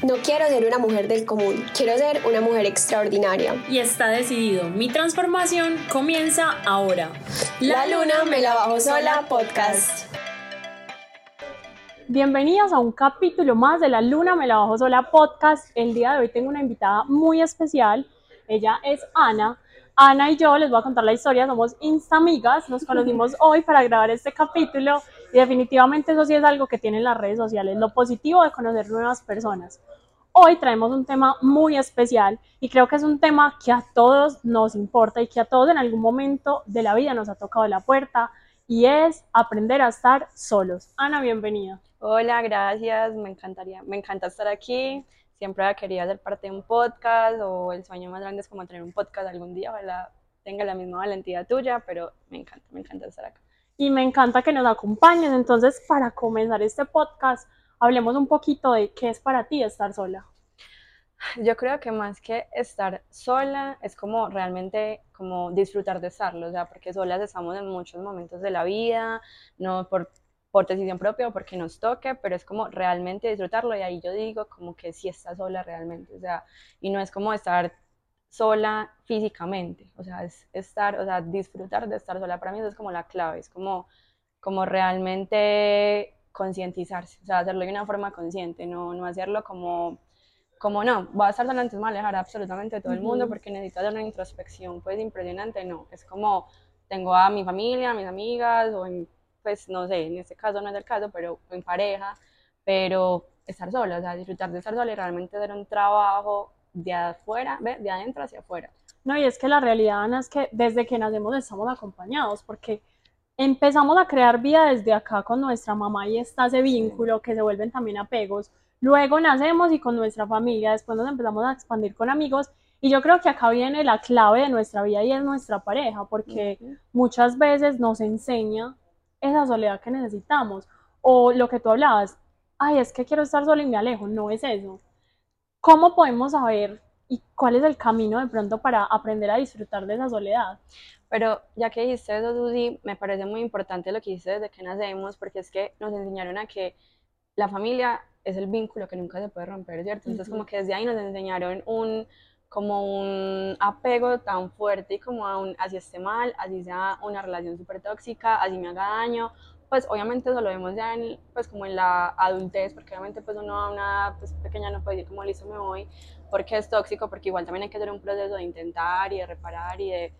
No quiero ser una mujer del común, quiero ser una mujer extraordinaria. Y está decidido, mi transformación comienza ahora. La, luna me la bajo sola podcast. Bienvenidos a un capítulo más de La Luna Me la Bajo Sola podcast. El día de hoy tengo una invitada muy especial. Ella es Ana. Ana y yo les voy a contar la historia, somos instamigas, nos conocimos hoy para grabar este capítulo y definitivamente eso sí es algo que tienen las redes sociales, lo positivo de conocer nuevas personas. Hoy traemos un tema muy especial y creo que es un tema que a todos nos importa y que a todos en algún momento de la vida nos ha tocado la puerta y es aprender a estar solos. Ana, bienvenida. Hola, gracias, me encantaría, me encanta estar aquí siempre quería ser parte de un podcast o el sueño más grande es como tener un podcast algún día, ojalá tenga la misma valentía tuya, pero me encanta, me encanta estar acá. Y me encanta que nos acompañes, entonces para comenzar este podcast, hablemos un poquito de qué es para ti estar sola. Yo creo que más que estar sola es como realmente como disfrutar de estarlo, o sea, porque solas estamos en muchos momentos de la vida, no por por decisión propia o porque nos toque, pero es como realmente disfrutarlo y ahí yo digo como que sí está sola realmente, o sea, y no es como estar sola físicamente, o sea, es estar, o sea, disfrutar de estar sola, para mí eso es como la clave, es como, como realmente concientizarse, o sea, hacerlo de una forma consciente, no, no hacerlo como, como no, voy a estar sola, antes me voy a alejar absolutamente de todo el mundo porque necesito hacer una introspección, pues impresionante, no, es como tengo a mi familia, a mis amigas o en pues no sé, en este caso no es el caso, pero en pareja, pero estar sola, o sea, disfrutar de estar sola y realmente hacer un trabajo de afuera, de adentro hacia afuera. No, y es que la realidad, Ana, es que desde que nacemos estamos acompañados, porque empezamos a crear vida desde acá con nuestra mamá y está ese vínculo que se vuelven también apegos. Luego nacemos y con nuestra familia, después nos empezamos a expandir con amigos y yo creo que acá viene la clave de nuestra vida y es nuestra pareja, porque muchas veces nos enseña esa soledad que necesitamos. O lo que tú hablabas, ay, es que quiero estar sola y me alejo, no es eso. ¿Cómo podemos saber y cuál es el camino de pronto para aprender a disfrutar de esa soledad? Pero ya que dijiste eso, Susi, me parece muy importante lo que dijiste desde que nacemos, porque es que nos enseñaron a que la familia es el vínculo que nunca se puede romper, ¿cierto? Entonces, como que desde ahí nos enseñaron un, como un apego tan fuerte y como a un, así esté mal, así sea una relación súper tóxica, así me haga daño, pues obviamente eso lo vemos ya en, pues como en la adultez, porque obviamente pues uno a una pues, pequeña no puede decir como listo me voy, porque es tóxico, porque igual también hay que hacer un proceso de intentar y de reparar y de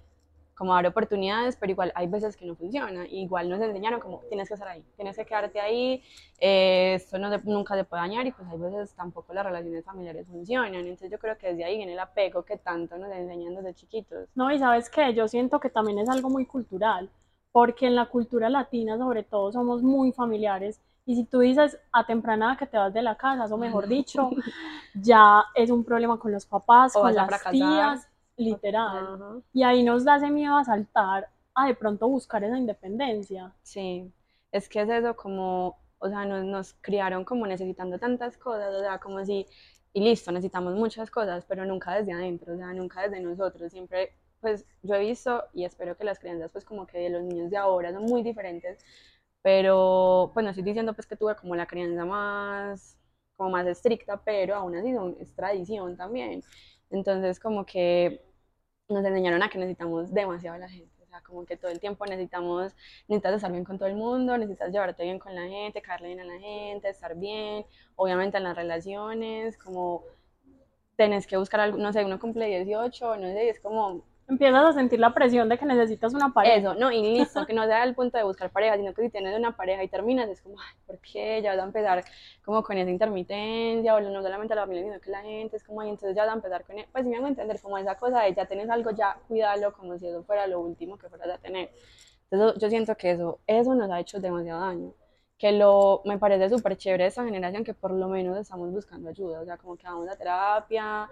como dar oportunidades, pero igual hay veces que no funciona. Igual nos enseñaron como tienes que estar ahí, tienes que quedarte ahí, eh, esto no nunca se puede dañar y pues hay veces tampoco las relaciones familiares funcionan. Entonces yo creo que desde ahí viene el apego que tanto nos enseñan desde chiquitos. No, y sabes que yo siento que también es algo muy cultural, porque en la cultura latina sobre todo somos muy familiares. Y si tú dices a temprana que te vas de la casa, o mejor dicho, ya es un problema con los papás, con las tías, literal. Y ahí nos da ese miedo a saltar, a de pronto buscar esa independencia. Sí, es que es eso como, o sea, nos, nos criaron como necesitando tantas cosas, o sea, como si, y listo, necesitamos muchas cosas, pero nunca desde adentro, o sea, nunca desde nosotros, siempre, pues yo he visto y espero que las creencias, pues como que de los niños de ahora son muy diferentes, pero pues no estoy diciendo pues que tuve como la crianza más como más estricta, pero aún así son, es tradición también. Entonces, como que nos enseñaron a que necesitamos demasiado a la gente. O sea, como que todo el tiempo necesitamos, necesitas estar bien con todo el mundo, necesitas llevarte bien con la gente, caerle bien a la gente, estar bien, obviamente en las relaciones, como tenés que buscar algo, no sé, uno cumple 18, no sé, es como empiezas a sentir la presión de que necesitas una pareja. Eso, no, y listo, que no sea el punto de buscar pareja, sino que si tienes una pareja y terminas, es como, ay, ¿por qué? Ya vas a empezar como con esa intermitencia, o no solamente la familia, sino que la gente es como, ay, entonces ya vas a empezar con, pues si me hago entender, como esa cosa de ya tienes algo, ya cuídalo, como si eso fuera lo último que fueras a tener. Entonces yo siento que eso, eso nos ha hecho demasiado daño que lo, me parece súper chévere esta generación que por lo menos estamos buscando ayuda, o sea, como que vamos a terapia,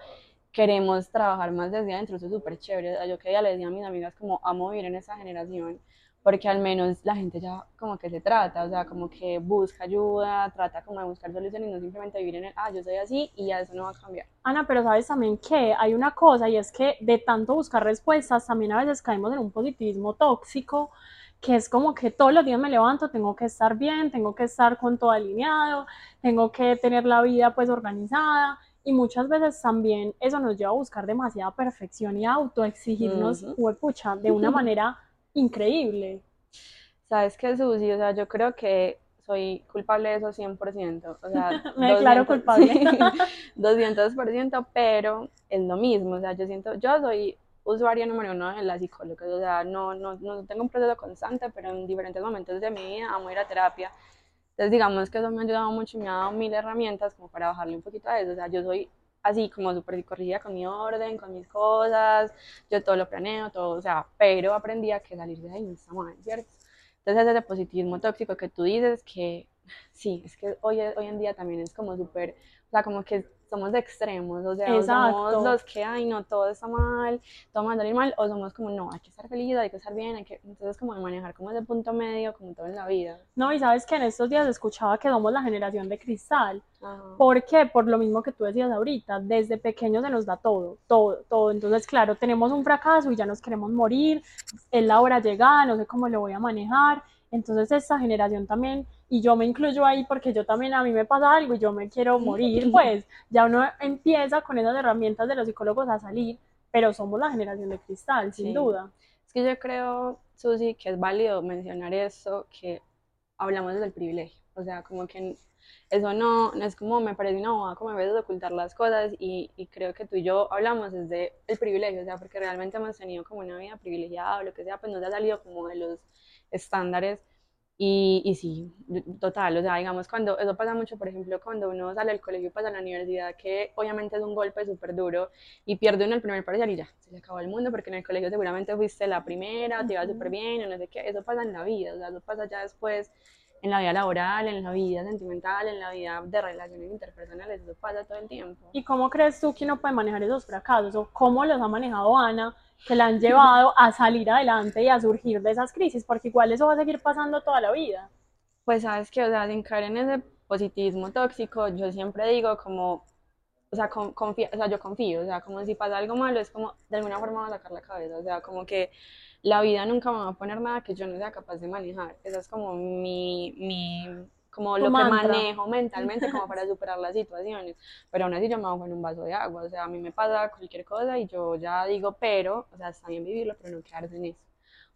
queremos trabajar más desde adentro, eso es súper chévere. Yo que ya le decía a mis amigas como amo vivir en esa generación, porque al menos la gente ya como que se trata, o sea, como que busca ayuda, trata como de buscar soluciones y no simplemente vivir en el, ah, yo soy así y ya eso no va a cambiar. Ana, pero sabes también que hay una cosa y es que de tanto buscar respuestas también a veces caemos en un positivismo tóxico que es como que todos los días me levanto, tengo que estar bien, tengo que estar con todo alineado, tengo que tener la vida pues organizada y muchas veces también eso nos lleva a buscar demasiada perfección y a autoexigirnos, pucha, de una manera increíble. ¿Sabes qué, Susi? O sea, yo creo que soy culpable de eso 100%. O sea, Me declaro culpable. 200%, pero es lo mismo. O sea, yo siento, yo soy usuaria número uno de la psicóloga. O sea, no, no, no tengo un proceso constante, pero en diferentes momentos de mi vida amo ir a terapia. Entonces, digamos que eso me ha ayudado mucho y me ha dado mil herramientas como para bajarle un poquito a eso. O sea, yo soy así como súper corrigida con mi orden, con mis cosas, yo todo lo planeo, todo, o sea, pero aprendí a que salir de ahí no está mal, ¿cierto? Entonces ese positivismo tóxico que tú dices, que sí, es que hoy, hoy en día también es como súper, o sea, como que somos de extremos, o sea, somos los que, ay, no, todo está mal, todo va a salir mal, o somos como, no, hay que estar feliz, hay que estar bien, hay que, entonces como de manejar como ese punto medio, como todo en la vida. No, y sabes que en estos días escuchaba que somos la generación de cristal, ¿por qué? Por lo mismo que tú decías ahorita, desde pequeños se nos da todo, todo, todo, entonces claro, tenemos un fracaso y ya nos queremos morir, es la hora llegada, no sé cómo lo voy a manejar, entonces esta generación también, y yo me incluyo ahí porque yo también a mí me pasa algo y yo me quiero morir, pues ya uno empieza con esas herramientas de los psicólogos a salir, pero somos la generación de cristal, sin duda. Es que yo creo, Susi, que es válido mencionar eso, que hablamos desde el privilegio, o sea, como que eso no, no es como me parece una bobada como a veces ocultar las cosas y, y, creo que tú y yo hablamos desde el privilegio, o sea, porque realmente hemos tenido como una vida privilegiada o lo que sea, pues nos ha salido como de los estándares. Y, y, sí, total, o sea, digamos, cuando eso pasa mucho, por ejemplo, cuando uno sale del colegio y pasa a la universidad, que obviamente es un golpe súper duro y pierde uno el primer parcial y ya, se le acabó el mundo porque en el colegio seguramente fuiste la primera, te iba súper bien, o no sé qué, eso pasa en la vida, o sea, eso pasa ya después en la vida laboral, en la vida sentimental, en la vida de relaciones interpersonales, eso pasa todo el tiempo. ¿Y cómo crees tú que uno puede manejar esos fracasos o cómo los ha manejado Ana? Que la han llevado a salir adelante y a surgir de esas crisis, porque igual eso va a seguir pasando toda la vida. Pues sabes que, o sea, sin caer en ese positivismo tóxico, yo siempre digo como, o sea, confía, o sea, yo confío, o sea, como si pasa algo malo, es como, de alguna forma va a sacar la cabeza, o sea, como que la vida nunca me va a poner nada que yo no sea capaz de manejar, esa es como mi, mi como lo que manejo mentalmente como para superar las situaciones. Pero aún así yo me hago en un vaso de agua, o sea, a mí me pasa cualquier cosa y yo ya digo, pero, o sea, está bien vivirlo, pero no quedarse en eso.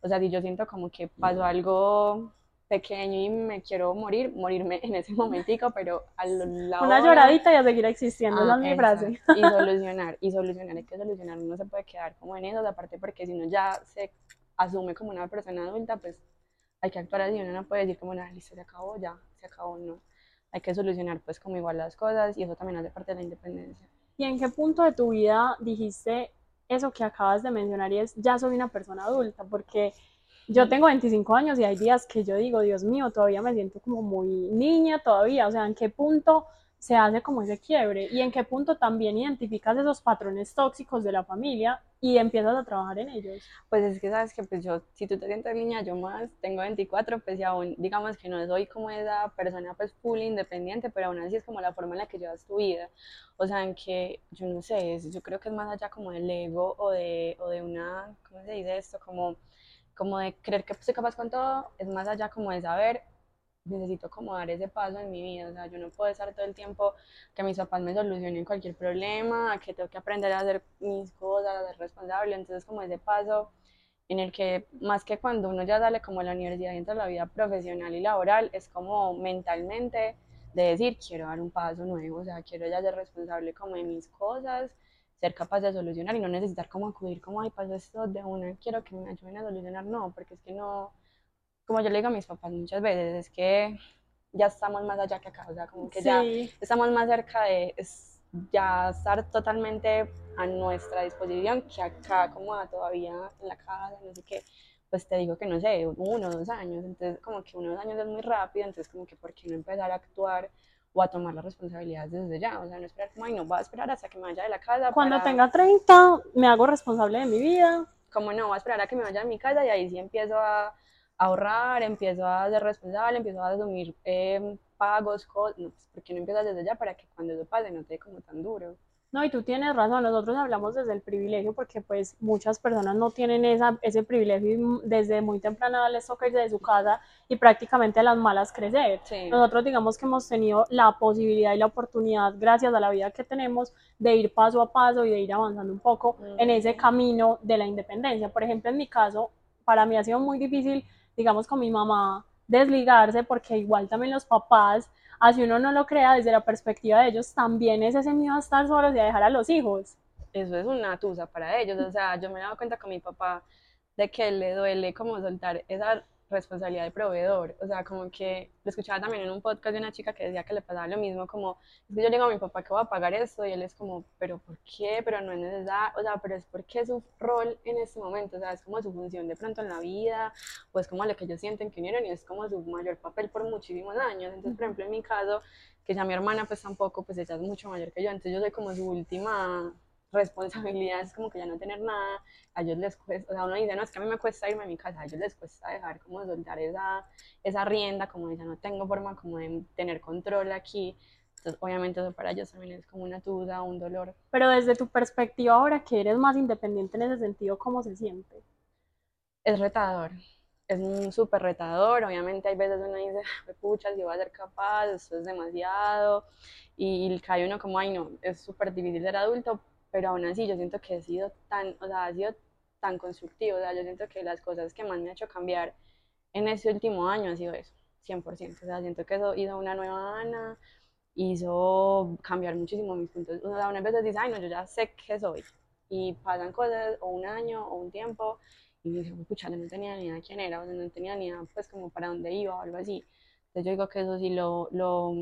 O sea, si yo siento como que pasó algo pequeño y me quiero morir, morirme en ese momentico, pero a la Una lloradita y a seguir existiendo, esa es mi frase. Y solucionar, y solucionar, hay que solucionar, no se puede quedar como en eso, aparte porque si no ya se asume como una persona adulta, pues hay que actuar así, uno no puede decir como, nada, listo, se acabó, ya, se acabó, no. Hay que solucionar pues como igual las cosas y eso también hace parte de la independencia. ¿Y en qué punto de tu vida dijiste eso que acabas de mencionar y es, ya soy una persona adulta? Porque yo tengo 25 años y hay días que yo digo, Dios mío, todavía me siento como muy niña todavía, o sea, ¿en qué punto se hace como ese quiebre y en qué punto también identificas esos patrones tóxicos de la familia y empiezas a trabajar en ellos. Pues es que sabes que pues yo, si tú te sientes niña, yo más tengo 24, pues y aún digamos que no soy como esa persona pues full independiente, pero aún así es como la forma en la que llevas tu vida. O sea, en que yo no sé, yo creo que es más allá como del ego o de, o de una, ¿cómo se dice esto? Como, como de creer que soy capaz con todo, es más allá como de saber necesito como dar ese paso en mi vida, o sea, yo no puedo estar todo el tiempo que mis papás me solucionen cualquier problema, que tengo que aprender a hacer mis cosas, a ser responsable, entonces como ese paso en el que más que cuando uno ya sale como a la universidad y entra a la vida profesional y laboral, es como mentalmente de decir, quiero dar un paso nuevo, o sea, quiero ya ser responsable como de mis cosas, ser capaz de solucionar y no necesitar como acudir como, ay, paso esto de una, quiero que me ayuden a solucionar, no, porque es que no, como yo le digo a mis papás muchas veces, es que ya estamos más allá que acá, o sea, como que ya estamos más cerca de ya estar totalmente a nuestra disposición que acá, como todavía en la casa, no sé qué, pues te digo que no sé, uno o dos años, entonces como que unos años es muy rápido, entonces como que por qué no empezar a actuar o a tomar las responsabilidades desde ya, o sea, no esperar como, ay, no, voy a esperar hasta que me vaya de la casa. Cuando tenga 30, me hago responsable de mi vida. Como no, voy a esperar a que me vaya de mi casa y ahí sí empiezo a ahorrar, empiezo a ser responsable, empiezo a asumir eh, pagos, cosas, no, pues, ¿por qué no empiezas desde ya para que cuando eso pase no te dé como tan duro? No, y tú tienes razón, nosotros hablamos desde el privilegio porque pues muchas personas no tienen esa, ese privilegio y desde muy temprana les toca irse de su casa y prácticamente a las malas crecer. Sí. Nosotros digamos que hemos tenido la posibilidad y la oportunidad, gracias a la vida que tenemos, de ir paso a paso y de ir avanzando un poco en ese camino de la independencia. Por ejemplo, en mi caso, para mí ha sido muy difícil, digamos, con mi mamá desligarse porque igual también los papás así uno no lo crea desde la perspectiva de ellos, también es ese miedo a estar solos y a dejar a los hijos. Eso es una tusa para ellos, o sea, yo me he dado cuenta con mi papá de que le duele como soltar esa responsabilidad de proveedor. O sea, como que lo escuchaba también en un podcast de una chica que decía que le pasaba lo mismo, como, es que yo digo a mi papá que voy a pagar esto y él es como, pero ¿por qué? Pero no es necesario, o sea, pero es porque es su rol en este momento, o sea, es como su función de pronto en la vida, o es como lo que ellos sienten que unieron y es como su mayor papel por muchísimos años. Entonces, por ejemplo, en mi caso, que ya mi hermana pues tampoco, pues ella es mucho mayor que yo, entonces yo soy como su última responsabilidad es como que ya no tener nada, a ellos les cuesta, o sea, uno dice, no, es que a mí me cuesta irme a mi casa, a ellos les cuesta dejar como soltar esa, esa rienda, como ya no tengo forma como de tener control aquí, entonces obviamente eso para ellos también es como una duda, un dolor. Pero desde tu perspectiva ahora que eres más independiente en ese sentido, ¿cómo se siente? Es retador, es súper retador, obviamente hay veces uno dice, pucha, si voy a ser capaz, esto es demasiado, y, y cae uno como, ay no, es súper difícil ser adulto, pero aún así yo siento que he sido tan, o sea, ha sido tan constructivo, o sea, yo siento que las cosas que más me ha hecho cambiar en este último año ha sido eso, 100%, o sea, siento que eso hizo una nueva Ana, hizo cambiar muchísimo mis puntos, o sea, unas veces dice, ay, no, yo ya sé qué soy, y pasan cosas, o un año, o un tiempo, y me dice, pucha, no tenía ni idea quién era, o sea, no tenía ni idea, pues, como para dónde iba, o algo así, entonces yo digo que eso sí lo, lo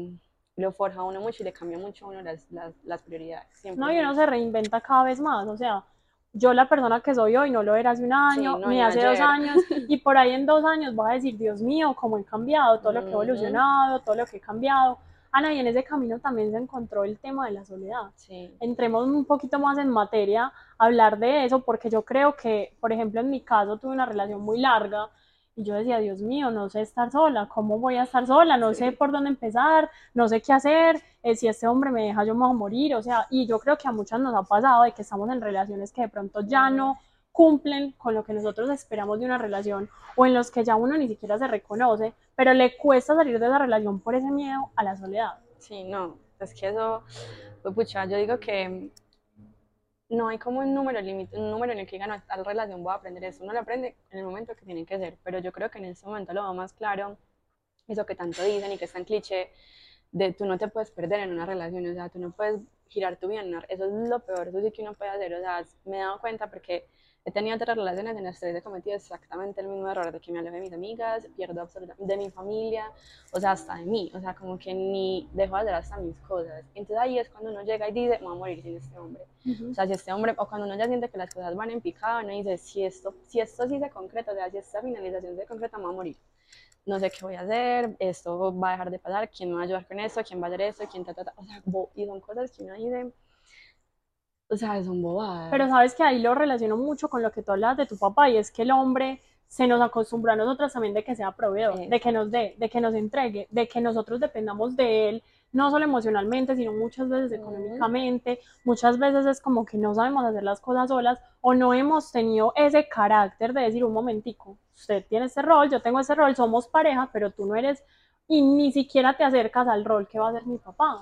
lo forja uno mucho y le cambia mucho a uno las, las, las prioridades. Siempre no, y uno se reinventa cada vez más, o sea, yo la persona que soy hoy no lo era hace un año, Sí, no, ni hace dos ayer. años, y por ahí en dos años vas a decir, Dios mío, cómo he cambiado, todo lo que he evolucionado, todo lo que he cambiado. Ana, y en ese camino también se encontró el tema de la soledad. Sí, Entremos un poquito más en materia, hablar de eso, porque yo creo que, por ejemplo, en mi caso tuve una relación muy larga y yo decía, Dios mío, no sé estar sola, ¿cómo voy a estar sola? No sé por dónde empezar, no sé qué hacer, eh, si este hombre me deja, yo me voy a morir, o sea, y yo creo que a muchas nos ha pasado de que estamos en relaciones que de pronto ya no cumplen con lo que nosotros esperamos de una relación o en los que ya uno ni siquiera se reconoce, pero le cuesta salir de esa relación por ese miedo a la soledad. sí, no, es que eso, pues, pucha, yo digo que no hay como un número límite, un número en el que digan, "No, tal relación voy a aprender eso, uno lo aprende en el momento que tiene que ser, pero yo creo que en este momento lo veo más claro, eso que tanto dicen y que es tan cliché, de tú no te puedes perder en una relación, o sea, tú no puedes girar tu vida eso es lo peor, eso sí que uno puede hacer, o sea, me he dado cuenta porque he tenido otras relaciones en las tres he cometido exactamente el mismo error de que me alejo de mis amigas, pierdo absolutamente de mi familia, o sea, hasta de mí, o sea, como que ni dejo de hacer hasta mis cosas. Entonces ahí es cuando uno llega y dice, me voy a morir sin este hombre. O sea, si este hombre, o cuando uno ya siente que las cosas van en picado, uno dice, si esto, si esto sí se concreta, o sea, si esta finalización se concreta, me voy a morir. No sé qué voy a hacer, esto va a dejar de pasar, quién me va a ayudar con esto, quién va a hacer esto, quién ta, ta, ta. O sea, y son cosas que uno dice, o sea, son bobadas. Pero sabes que ahí lo relaciono mucho con lo que tú hablas de tu papá y es que el hombre se nos acostumbró a nosotros también de que sea proveedor, de que nos dé, de que nos entregue, de que nosotros dependamos de él, no solo emocionalmente, sino muchas veces económicamente, muchas veces es como que no sabemos hacer las cosas solas o no hemos tenido ese carácter de decir un momentico, usted tiene ese rol, yo tengo ese rol, somos pareja, pero tú no eres y ni siquiera te acercas al rol que va a ser mi papá.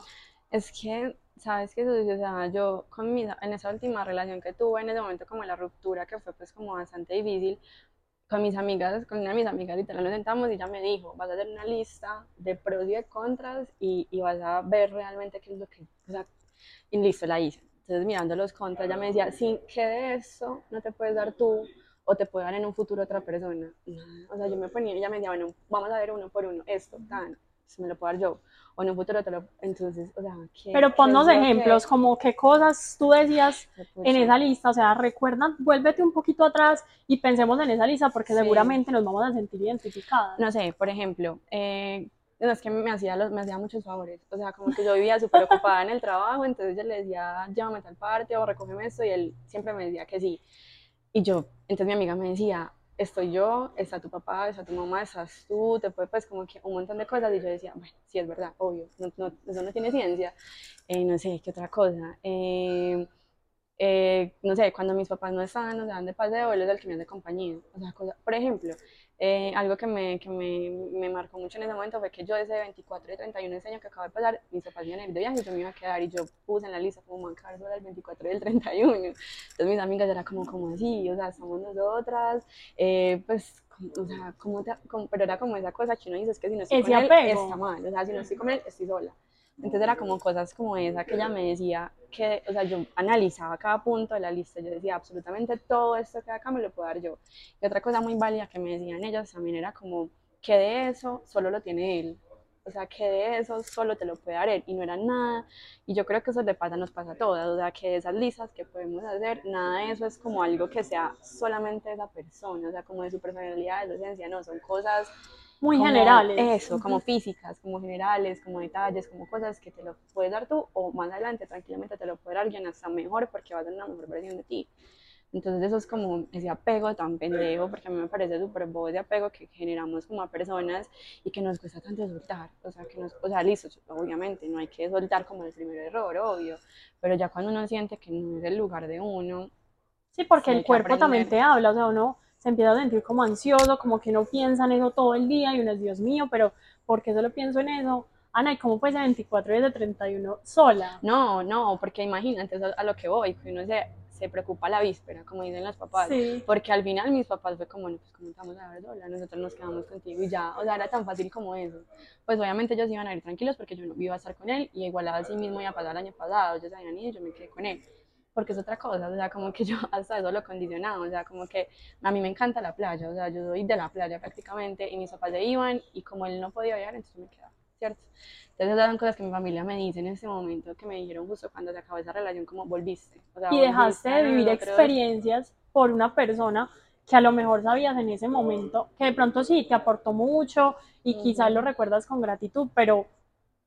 Es que, ¿sabes qué sucedió? O sea, yo con mi, en esa última relación que tuve, en ese momento como la ruptura, que fue pues como bastante difícil, con mis amigas, con una de mis amigas literal nos sentamos y ella me dijo, vas a hacer una lista de pros y de contras y, y vas a ver realmente qué es lo que, o sea, y listo, la hice. Entonces mirando los contras, ella me decía, sin que de eso no te puedes dar tú o te puede dar en un futuro otra persona. O sea, yo me ponía, ella me decía, bueno, vamos a ver uno por uno, esto, tan, se me lo puedo dar yo, o en un futuro te lo, entonces, o sea, ¿qué, Pero ponnos lo que- ejemplos, como qué cosas tú decías en esa lista, o sea, recuerda, vuélvete un poquito atrás y pensemos en esa lista porque Sí. seguramente nos vamos a sentir identificadas. no sé, por ejemplo, eh, no, es que me hacía, los, me hacía muchos favores, o sea, como que yo vivía súper ocupada en el trabajo, entonces yo le decía, llévame a tal parte o recógeme esto, y él siempre me decía que sí. Y yo, entonces mi amiga me decía, estoy yo, está tu papá, está tu mamá, estás tú, te puede pues como que un montón de cosas y yo decía, bueno, sí es verdad, obvio, no, no, eso no tiene ciencia, eh, no sé, qué otra cosa. Eh, eh, no sé, cuando mis papás no estaban, no se de paseo, él es el que me hace compañía. O sea, cosa, por ejemplo, eh, algo que, me, que me, me, marcó mucho en ese momento fue que yo ese 24 y 31 ese año que acabo de pasar, mis papás iban a ir de viaje y yo me iba a quedar y yo puse en la lista como mancar solo el 24 y el 31. Entonces mis amigas eran como, como así, o sea, somos nosotras, eh, pues o sea, como, como, pero era como esa cosa que uno dice, es que si no estoy con él, está mal, o sea, si no estoy con él, estoy sola. Entonces era como cosas como esa que ella me decía, que, o sea, yo analizaba cada punto de la lista, yo decía, absolutamente todo esto que acá me lo puedo dar yo. Y otra cosa muy válida que me decían ellas también era como, que de eso solo lo tiene él. O sea, que de eso solo te lo puede dar él y no era nada. Y yo creo que eso le pasa, nos pasa a todas. O sea, que de esas listas que podemos hacer, nada de eso es como algo que sea solamente de esa persona. O sea, como de su personalidad, de su esencia, no, son cosas muy generales. Eso, como físicas, como generales, como detalles, como cosas que te lo puedes dar tú o más adelante tranquilamente te lo puede dar alguien hasta mejor porque va a tener una mejor versión de ti. Entonces eso es como ese apego tan pendejo, porque a mí me parece súper bobo ese apego que generamos como a personas y que nos cuesta tanto soltar. O sea, que nos, o sea, listo, obviamente no hay que soltar como el primer error, obvio, pero ya cuando uno siente que no es el lugar de uno. Sí, porque el cuerpo también te habla, o sea, uno se empieza a sentir como ansioso, como que no piensa en eso todo el día y uno es Dios mío, pero ¿por qué solo pienso en eso? Ana, ¿y cómo puede ser 24 días de 31 sola? No, no, porque imagínate a lo que voy, que uno se, se preocupa la víspera, como dicen los papás, porque al final mis papás fue como, no, pues como estamos a ver sola, nosotros nos quedamos contigo y ya, o sea, era tan fácil como eso. Pues obviamente ellos iban a ir tranquilos porque yo no iba a estar con él y igual así mismo iba a pasar el año pasado, ellos habían ido y yo me quedé con él porque es otra cosa, o sea, como que yo hasta eso lo condicionaba, o sea, como que a mí me encanta la playa, o sea, yo soy de la playa prácticamente, y mis papás se iban, y como él no podía viajar, entonces me quedaba, ¿cierto? Entonces esas son cosas que mi familia me dice en ese momento, que me dijeron justo cuando se acabó esa relación, como volviste. O sea, y dejaste de vivir experiencias por una persona que a lo mejor sabías en ese momento, que de pronto sí te aportó mucho y quizás lo recuerdas con gratitud, pero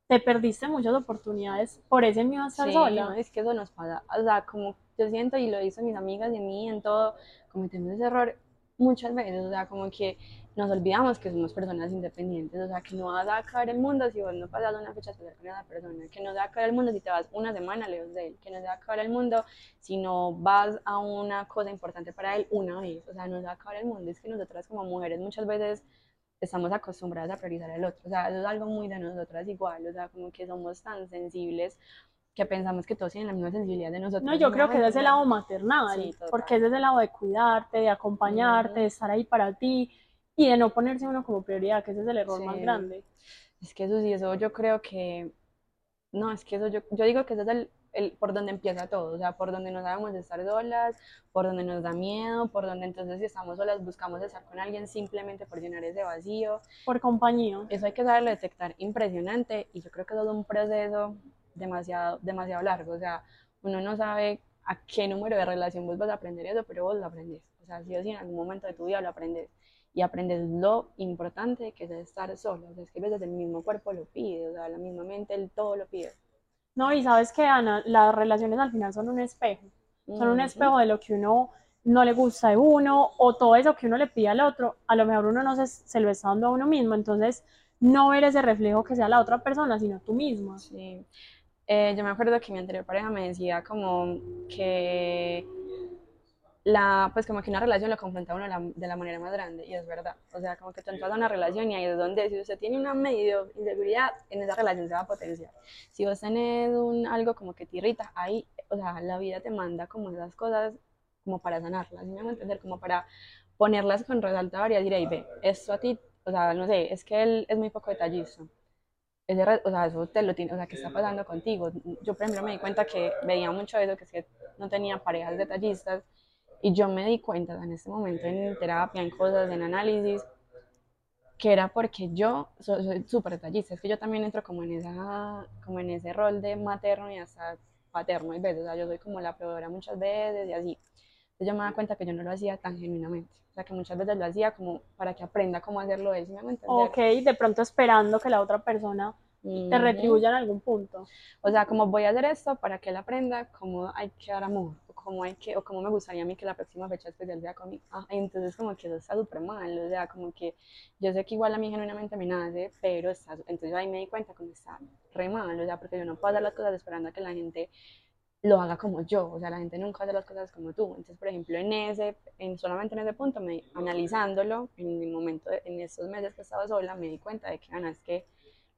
te perdiste muchas oportunidades por ese miedo a estar sí, sola. es que eso nos pasa. O sea, como yo siento y lo dicen mis amigas y en mí, en todo, cometemos ese error muchas veces. O sea, como que nos olvidamos que somos personas independientes. O sea, que no vas a acabar el mundo si vos no pasas una fecha especial con esa persona. Que no se va a acabar el mundo si te vas una semana lejos de él. Que no se va a acabar el mundo si no vas a una cosa importante para él una vez. O sea, no se va a acabar el mundo. Es que nosotras como mujeres muchas veces estamos acostumbradas a priorizar el otro. O sea, eso es algo muy de nosotras igual, o sea, como que somos tan sensibles que pensamos que todos tienen la misma sensibilidad de nosotros. No, yo creo que ese es el lado maternal, porque ese es el lado de cuidarte, de acompañarte, de estar ahí para ti y de no ponerse uno como prioridad, que ese es el error más grande. Es que eso sí, eso yo creo que, no, es que eso yo, yo digo que ese es el, el, por donde empieza todo, o sea, por donde no sabemos de estar solas, por donde nos da miedo, por donde entonces si estamos solas buscamos estar con alguien simplemente por llenar ese vacío. Por compañía. Eso hay que saberlo detectar impresionante y yo creo que eso es un proceso demasiado, demasiado largo, o sea, uno no sabe a qué número de relación vos vas a aprender eso, pero vos lo aprendes, o sea, si o sí en algún momento de tu vida lo aprendes y aprendes lo importante que es estar solo, o sea, es que a veces el mismo cuerpo lo pide, o sea, la misma mente, el todo lo pide. No, y sabes que, Ana, las relaciones al final son un espejo. Son un espejo de lo que uno no le gusta de uno o todo eso que uno le pide al otro, a lo mejor uno no se, se lo está dando a uno mismo. Entonces, no ver ese reflejo que sea la otra persona, sino tú misma. Sí. Eh, yo me acuerdo que mi anterior pareja me decía como que la, pues como que una relación lo confronta a uno de la, manera más grande, y es verdad. O sea, como que tú entras a una relación y ahí es donde si usted tiene una medio inseguridad, en esa relación se va a potenciar. Si vos tenés un, algo como que te irrita, ahí, o sea, la vida te manda como esas cosas como para sanarlas, ¿sí me a entender? Como para ponerlas con resaltador y decir, ahí ve, esto a ti, o sea, no sé, es que él es muy poco detallista. Ese, o sea, eso te lo tiene, o sea, ¿qué está pasando contigo? Yo, por ejemplo, me di cuenta que veía mucho eso, que es que no tenía parejas detallistas, y yo me di cuenta en este momento en terapia, en cosas, en análisis, que era porque yo soy súper detallista, es que yo también entro como en, esa, como en ese rol de materno y hasta paterno hay veces, o sea, yo soy como la proveedora muchas veces y así. Entonces yo me da cuenta que yo no lo hacía tan genuinamente, o sea, que muchas veces lo hacía como para que aprenda cómo hacerlo él, ¿sí me Ok, de pronto esperando que la otra persona te retribuya en algún punto. O sea, como voy a hacer esto para que él aprenda cómo hay que dar amor, cómo hay que, o cómo me gustaría a mí que la próxima fecha especial sea conmigo. Ah, entonces como que eso está súper mal, o sea, como que yo sé que igual a mí genuinamente me nace, pero está, entonces ahí me di cuenta que está re mal, o sea, porque yo no puedo hacer las cosas esperando a que la gente lo haga como yo, o sea, la gente nunca hace las cosas como tú. Entonces, por ejemplo, en ese, en, solamente en ese punto, me, analizándolo, en el momento, en estos meses que estaba sola, me di cuenta de que, Ana, es que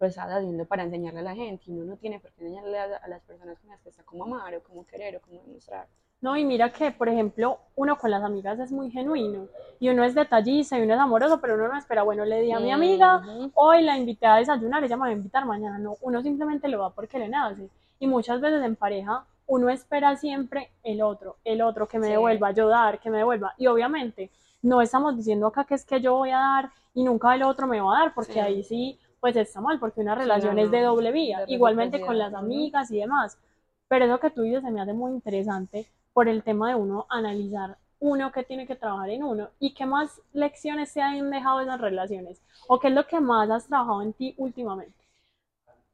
lo estaba haciendo para enseñarle a la gente y uno no tiene por qué enseñarle a, las personas con las que está como amar o como querer o como demostrar. No, y mira que, por ejemplo, uno con las amigas es muy genuino y uno es detallista y uno es amoroso, pero uno no espera, bueno, le di a mi amiga, hoy la invité a desayunar, ella me va a invitar mañana, no, uno simplemente lo va porque le nace. Y muchas veces en pareja uno espera siempre el otro, el otro que me devuelva, yo dar, que me devuelva. Y obviamente no estamos diciendo acá que es que yo voy a dar y nunca el otro me va a dar, porque ahí sí, pues está mal, porque una relación es de doble vía, igualmente con las amigas y demás. Pero eso que tú dices se me hace muy interesante por el tema de uno analizar uno que tiene que trabajar en uno y qué más lecciones se han dejado de esas relaciones o qué es lo que más has trabajado en ti últimamente.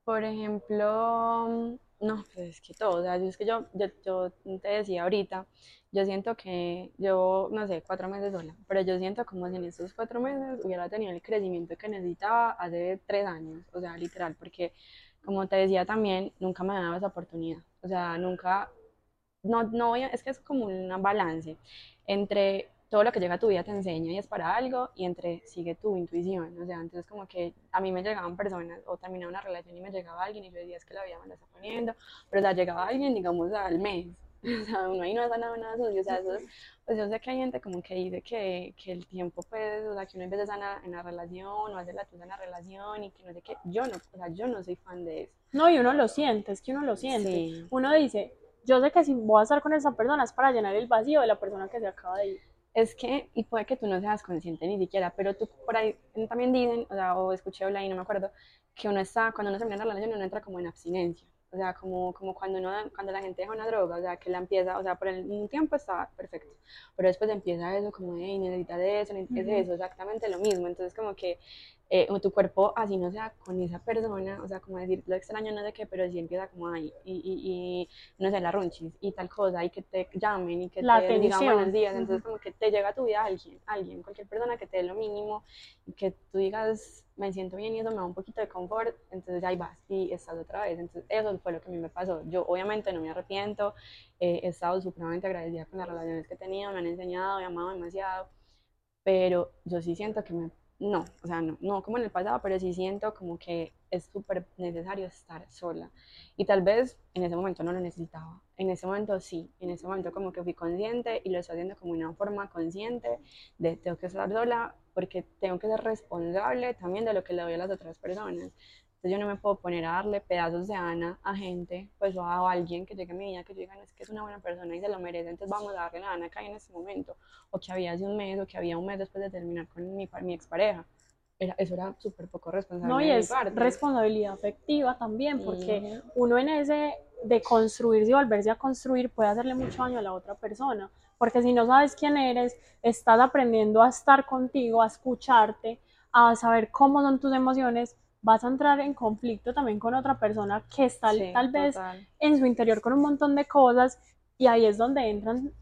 Por ejemplo, no, pues es que todo, o sea, es que yo, yo, te decía ahorita, yo siento que yo, no sé, cuatro meses sola, pero yo siento como si en estos cuatro meses hubiera tenido el crecimiento que necesitaba hace tres años, o sea, literal, porque como te decía también, nunca me daba esa oportunidad, o sea, nunca, no, no voy a, es que es como un balance entre todo lo que llega a tu vida te enseña y es para algo, y entre sigue tu intuición. O sea, entonces como que a mí me llegaban personas, o terminaba una relación y me llegaba alguien y yo decía, es que la vida me la está poniendo, pero la llegaba alguien, digamos, al mes. O sea, uno ahí no ha sanado nada sucio. O sea, eso pues yo sé que hay gente como que dice que, que el tiempo, pues, o sea, que uno empieza a sanar en la relación, o hace la tuya en la relación, y que no sé qué. Yo no, o sea, yo no soy fan de eso. No, y uno lo siente, es que uno lo siente. Uno dice, yo sé que si voy a estar con esa persona es para llenar el vacío de la persona que se acaba de ir es que, y puede que tú no seas consciente ni siquiera, pero tú por ahí también dicen, o sea, o escuché online, no me acuerdo, que uno está, cuando uno termina la relación, uno entra como en abstinencia. O sea, como, como cuando, uno, cuando la gente deja una droga, o sea, que la empieza, o sea, por un tiempo está perfecto, pero después empieza eso como, hey, necesitas de eso, necesitas de eso, exactamente lo mismo. Entonces, como que eh, tu cuerpo, así no sea con esa persona, o sea, como decir, lo extraño, no sé qué, pero sí empieza como ahí, y, y, y no sé, la runchis, y tal cosa, y que te llamen, y que te digan buenos días, entonces como que te llega a tu vida alguien, alguien, cualquier persona que te dé lo mínimo, y que tú digas, me siento bien y eso me da un poquito de confort, entonces ahí vas, y estás otra vez, entonces eso fue lo que a mí me pasó, yo obviamente no me arrepiento, eh, he estado supremamente agradecida con las relaciones que he tenido, me han enseñado, me han amado demasiado, pero yo sí siento que me no, o sea, no, como en el pasado, pero sí siento como que es súper necesario estar sola. Y tal vez en ese momento no lo necesitaba. En ese momento sí, en ese momento como que fui consciente y lo estoy haciendo como una forma consciente de tengo que estar sola porque tengo que ser responsable también de lo que le doy a las otras personas. Entonces yo no me puedo poner a darle pedazos de Ana a gente, pues o a alguien que llegue a mi vida que yo diga, no, es que es una buena persona y se lo merece, entonces vamos a darle la Ana que hay en este momento, o que había hace un mes, o que había un mes después de terminar con mi, mi expareja. Era, eso era súper poco responsable. No, y es responsabilidad afectiva también, porque uno en ese de construirse y volverse a construir puede hacerle mucho daño a la otra persona, porque si no sabes quién eres, estás aprendiendo a estar contigo, a escucharte, a saber cómo son tus emociones, vas a entrar en conflicto también con otra persona que está tal vez en su interior con un montón de cosas y ahí es donde entran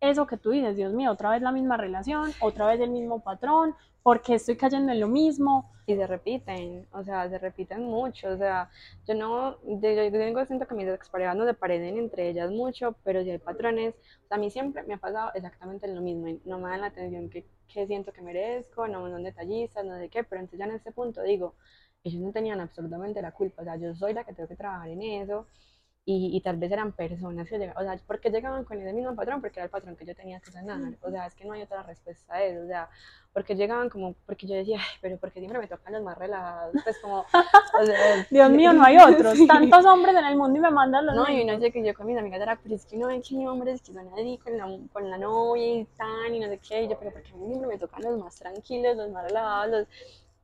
eso que tú dices, Dios mío, otra vez la misma relación, otra vez el mismo patrón, porque estoy cayendo en lo mismo. Y se repiten, o sea, se repiten mucho, o sea, yo no, yo, tengo siento que mis exparejas no se parecen entre ellas mucho, pero si hay patrones, o sea, a mí siempre me ha pasado exactamente lo mismo, y no me dan la atención que, que siento que merezco, no son detallistas, no sé qué, pero entonces ya en este punto digo, ellos no tenían absolutamente la culpa, o sea, yo soy la que tengo que trabajar en eso, y, y, tal vez eran personas que llegaban, o sea, ¿por qué llegaban con ese mismo patrón? Porque era el patrón que yo tenía que sanar, o sea, es que no hay otra respuesta a eso, o sea, porque llegaban como, porque yo decía, Ay, pero porque siempre me tocan los más relajados, pues como, o sea, Dios mío, no hay otros, tantos hombres en el mundo y me mandan los No, y no sé que yo con mis amigas era, pero es que no hay que hombres que son así con la, con la novia y tan, y no sé qué, y yo, pero porque a mí siempre me tocan los más tranquilos, los más relajados, los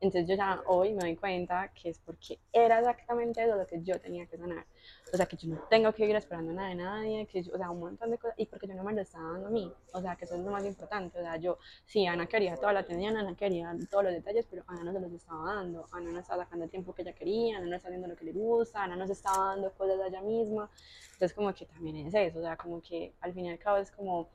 Entonces yo ya hoy me doy cuenta que es porque era exactamente eso lo que yo tenía que sanar. O sea, que yo no tengo que ir esperando nada de nadie, que yo, o sea, un montón de cosas, y porque yo no me lo estaba dando a mí. O sea, que eso es lo más importante. O sea, yo, sí, Ana quería toda la atención, Ana quería todos los detalles, pero Ana no se los estaba dando. Ana no estaba sacando el tiempo que ella quería, Ana no estaba haciendo lo que le gusta, Ana no se estaba dando cosas de ella misma. Entonces, como que también es eso. O sea, como que al fin y al cabo es como,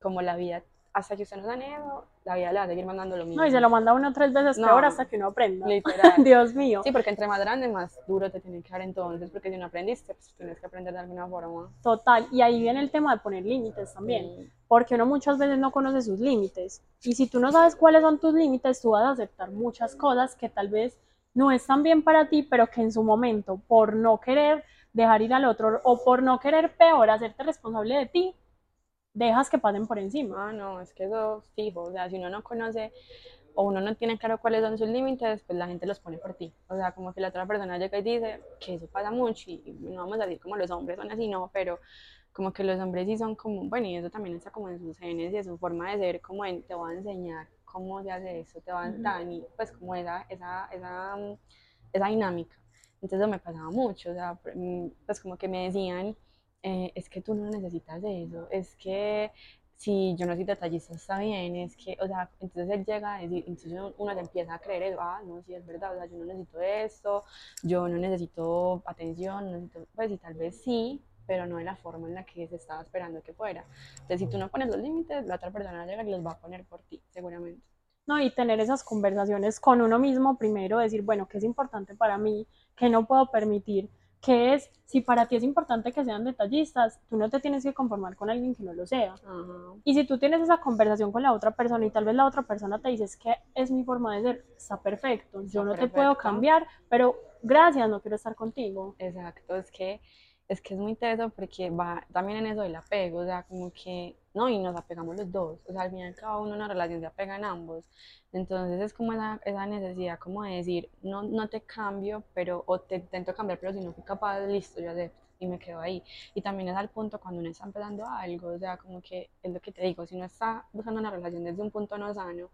como la vida hasta que usted no sane eso, la vida le va a seguir mandando lo mismo. No, y se lo manda uno tres veces No. peor hasta que uno aprenda. Literal. Dios mío. Sí, porque entre más grande, más duro te tiene que dar entonces, porque si no aprendiste, pues tienes que aprender de alguna forma. Total. Y ahí viene el tema de poner límites también. Mm, Porque uno muchas veces no conoce sus límites. Y si tú no sabes cuáles son tus límites, tú vas a aceptar muchas cosas que tal vez no están bien para ti, pero que en su momento, por no querer dejar ir al otro o por no querer peor, hacerte responsable de ti, dejas que pasen por encima. Ah, no, es que eso es fijo, o sea, si uno no conoce o uno no tiene claro cuáles son sus límites, pues la gente los pone por ti. O sea, como que la otra persona llega y dice que eso pasa mucho y no vamos a decir como los hombres son así, no, pero como que los hombres sí son como, bueno, y eso también está como en sus genes y en su forma de ser, como en, te voy a enseñar cómo se hace eso, te va a dar, y pues como esa, esa, esa, esa dinámica. Entonces eso me pasaba mucho, o sea, mm, pues como que me decían, eh, es que tú no necesitas de eso, es que si yo no soy detallista está bien, es que, o sea, entonces él llega a decir, entonces uno, se empieza a creer eso, ah, no, sí es verdad, o sea, yo no necesito esto, yo no necesito atención, no necesito, pues y tal vez sí, pero no de la forma en la que se estaba esperando que fuera. Entonces, si tú no pones los límites, la otra persona llega y los va a poner por ti, seguramente. No, y tener esas conversaciones con uno mismo primero, decir, bueno, ¿qué es importante para mí? ¿Qué no puedo permitir? ¿Qué es? Si para ti es importante que sean detallistas, tú no te tienes que conformar con alguien que no lo sea. Ajá. Y si tú tienes esa conversación con la otra persona y tal vez la otra persona te dice, es que es mi forma de ser, está perfecto, yo Está no te puedo cambiar, pero gracias, no quiero estar contigo. Exacto, es que es que es muy teso porque va también en eso del apego, o sea, como que, no, y nos apegamos los dos, o sea, al fin y al cabo uno en una relación se apega en ambos, entonces es como esa, esa necesidad como de decir, no, no te cambio, pero, o te intento cambiar, pero si no fui capaz, listo, yo acepto, y me quedo ahí, y también es al punto cuando uno está empezando algo, o sea, como que es lo que te digo, si uno está buscando una relación desde un punto no sano,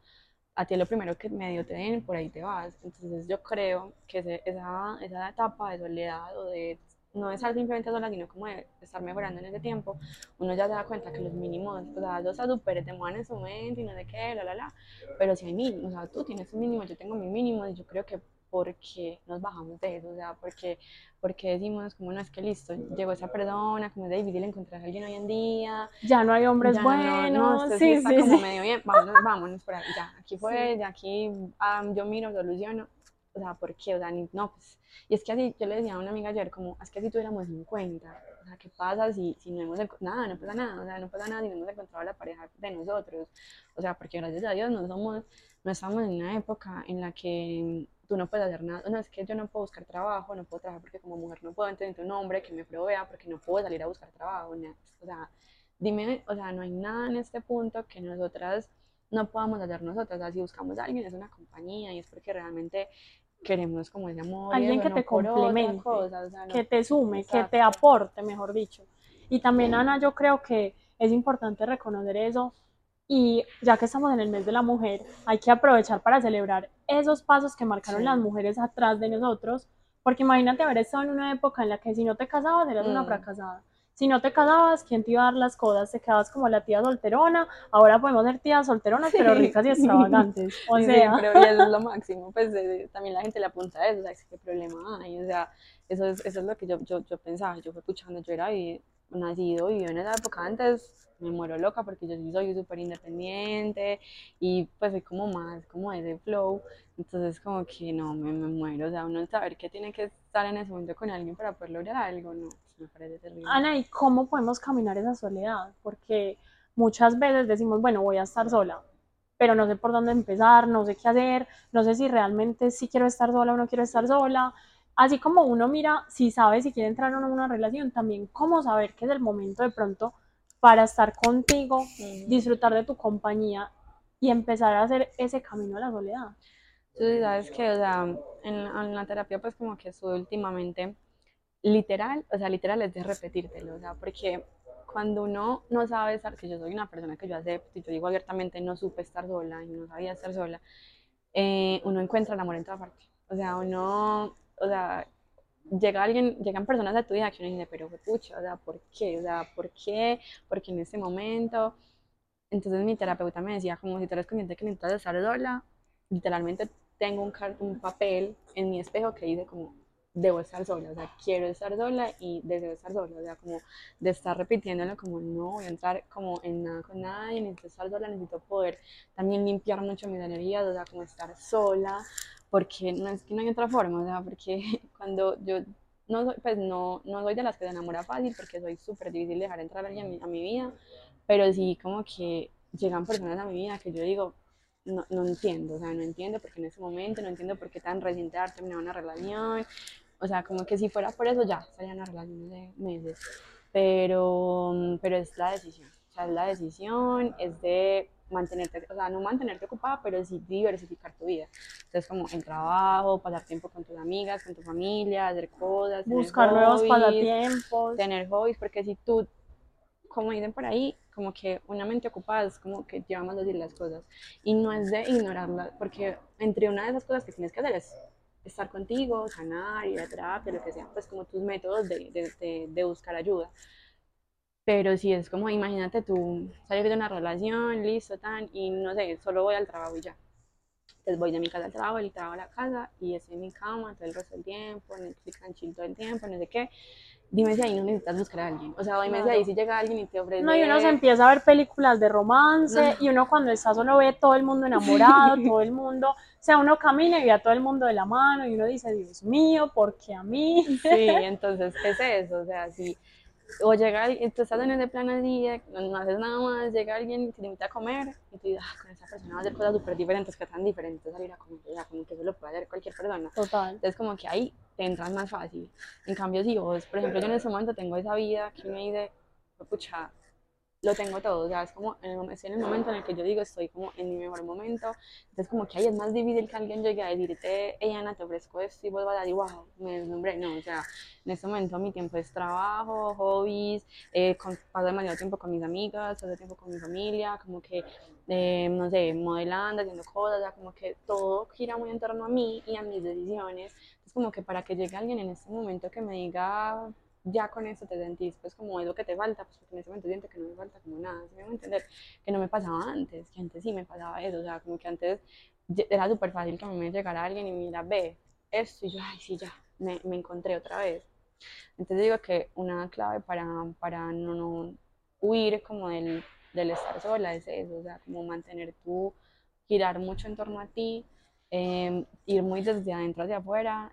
a ti es lo primero que medio te den, por ahí te vas. Entonces yo creo que esa, esa etapa de soledad o de no estar simplemente sola, sino como de estar mejorando en ese tiempo, uno ya se da cuenta que los mínimos, o sea, yo está súper te mueven en su momento y no sé qué, la, la, la, pero si hay mínimos, o sea, tú tienes un mínimo, yo tengo mi mínimo y yo creo que porque nos bajamos de eso, o sea, porque, porque decimos como no es que listo, llegó esa persona, como es difícil encontrar a alguien hoy en día, Ya no hay hombres ya no, no, buenos, esto sí sí, está sí, como sí. medio bien, vámonos, vámonos por ahí, ya, aquí fue, ya aquí ah, yo miro, soluciono, o sea, ¿por qué? O sea, ni- no, pues, y es que así, yo le decía a una amiga ayer, como, es que así tuviéramos 50, o sea, ¿qué pasa si, si no hemos, nada, no pasa nada, o sea, no pasa nada si no hemos encontrado la pareja de nosotros, o sea, porque gracias a Dios no somos, no estamos en una época en la que tú no puedes hacer nada, no, es que yo no puedo buscar trabajo, no puedo trabajar porque como mujer no puedo entender un hombre que me provea porque no puedo salir a buscar trabajo, no, o sea, dime, o sea, no hay nada en este punto que nosotras no podamos hacer nosotras, o sea, si buscamos a alguien es una compañía y es porque realmente queremos como ese amor Alguien que no te complemente, cosa, o sea, no- que te sume, que te Exacto. aporte, mejor dicho. Y también, Ana, yo creo que es importante reconocer eso. Y ya que estamos en el mes de la mujer, hay que aprovechar para celebrar esos pasos que marcaron Sí. las mujeres atrás de nosotros. Porque imagínate haber estado en una época en la que si no te casabas eras una Mm. fracasada. Si no te casabas, ¿quién te iba a dar las cosas? Te quedabas como la tía solterona. Ahora podemos ser tías solteronas, pero Sí. ricas y extravagantes. O Sí, sí, sea, pero y eso es lo máximo, pues eh, también la gente le apunta a eso, o sea, qué problema hay, o sea, eso es, eso es lo que yo, yo, yo pensaba, yo fui escuchando, yo era vi- nacido, vivido en esa época antes, me muero loca porque yo sí soy súper independiente y pues soy como más, como ese flow, entonces como que no, me, me muero, o sea, uno saber que tiene que estar en ese momento con alguien para poder lograr algo, no, me parece terrible. Ana, ¿y cómo podemos caminar esa soledad? Porque muchas veces decimos, bueno, voy a estar sola, pero no sé por dónde empezar, no sé qué hacer, no sé si realmente sí quiero estar sola o no quiero estar sola. Así como uno mira si sabe si quiere entrar o no en una relación, también cómo saber que es el momento de pronto para estar contigo, Ujú. disfrutar de tu compañía y empezar a hacer ese camino a la soledad. Tú sí sabes que, o sea, en, en la terapia pues como que estuve últimamente literal, o sea, literal es de repetírtelo, o sea, porque cuando uno no sabe estar, que yo soy una persona que yo acepto y yo digo abiertamente no supe estar sola y no sabía estar sola, eh, uno encuentra el amor en toda parte. O sea, uno, o sea, llega alguien, llegan personas a tu vida que uno dice, pero pucha, o sea, ¿por qué? O sea, ¿por qué? Porque en este momento. Entonces mi terapeuta me decía, como si tú eres consciente que necesitas estar sola, literalmente tengo un, un papel en mi espejo que dice como, debo estar sola, o sea, quiero estar sola y deseo estar sola, o sea, como de estar repitiéndolo como no voy a entrar como en nada con nadie, necesito estar sola, necesito poder también limpiar mucho mis energías, o sea, como estar sola, porque no es que no hay otra forma, o sea, porque cuando yo no soy, pues no, no soy de las que se enamora fácil, porque soy súper difícil dejar entrar a alguien a mi, vida, pero sí como que llegan personas a mi vida que yo digo, no, no, entiendo, o sea, no entiendo porque en ese momento, no entiendo por qué tan reciente haber terminado una relación, o sea, como que si fuera por eso ya estaría una relación de meses, pero, pero es la decisión, o sea, es la decisión, es de mantenerte, o sea, no mantenerte ocupada, pero sí diversificar tu vida. Entonces, como el trabajo, pasar tiempo con tus amigas, con tu familia, hacer cosas, buscar nuevos pasatiempos, tener hobbies, porque si tú, como dicen por ahí, como que una mente ocupada es como que lleva más decir las cosas. Y no es de ignorarlas, porque entre una de esas cosas que tienes que hacer es estar contigo, sanar, ir a terapia, lo que sea, pues como tus métodos de, de, de, buscar ayuda. Pero si es como, imagínate tú salir de una relación, listo, tan, y no sé, solo voy al trabajo y ya. Entonces voy de mi casa al trabajo, del trabajo a la casa, y estoy en mi cama todo el resto del tiempo, Netflix and chill todo el tiempo, no sé qué dime si ahí no necesitas buscar a alguien. O sea, dime si ahí si llega alguien y te ofrece. No, y uno se empieza a ver películas de romance y uno cuando está solo ve todo el mundo enamorado, todo el mundo. O sea, uno camina y ve a todo el mundo de la mano y uno dice, Dios mío, ¿por qué a mí? Sí, entonces, ¿qué es eso? O sea, si o llega alguien, tú estás en ese plan así, no haces nada más, llega alguien y te invita a comer y tú dices, ah, con esa persona va a hacer cosas súper diferentes, que tan diferentes salir a comer, o sea, como que eso lo puede hacer cualquier persona. Total. Entonces, como que ahí te entras más fácil. En cambio, si vos, por ejemplo, yo en ese momento tengo esa vida que me dice, pucha, lo tengo todo, o sea, es como en el, estoy en el momento en el que yo digo estoy como en mi mejor momento, entonces como que ahí es más difícil que alguien llegue a decirte, hey Ana, te ofrezco esto y vos vas a decir, wow, me deslumbré, no, o sea, en este momento mi tiempo es trabajo, hobbies, eh, paso demasiado tiempo con mis amigas, paso tiempo con mi familia, como que, eh, no sé, modelando, haciendo cosas, o sea, como que todo gira muy en torno a mí y a mis decisiones, es como que para que llegue alguien en este momento que me diga, ya con eso te sentís pues como es lo que te falta, pues porque en ese momento siento que no me falta como nada, ¿sí me voy a entender? Que no me pasaba antes, que antes sí me pasaba eso, o sea, como que antes era súper fácil que a mí me llegara alguien y mira, ve, esto, y yo, ay, sí, ya, me, me encontré otra vez. Entonces digo que una clave para, para no, no huir como del, del estar sola es eso, o sea, como mantener tu, girar mucho en torno a ti, eh, ir muy desde adentro hacia afuera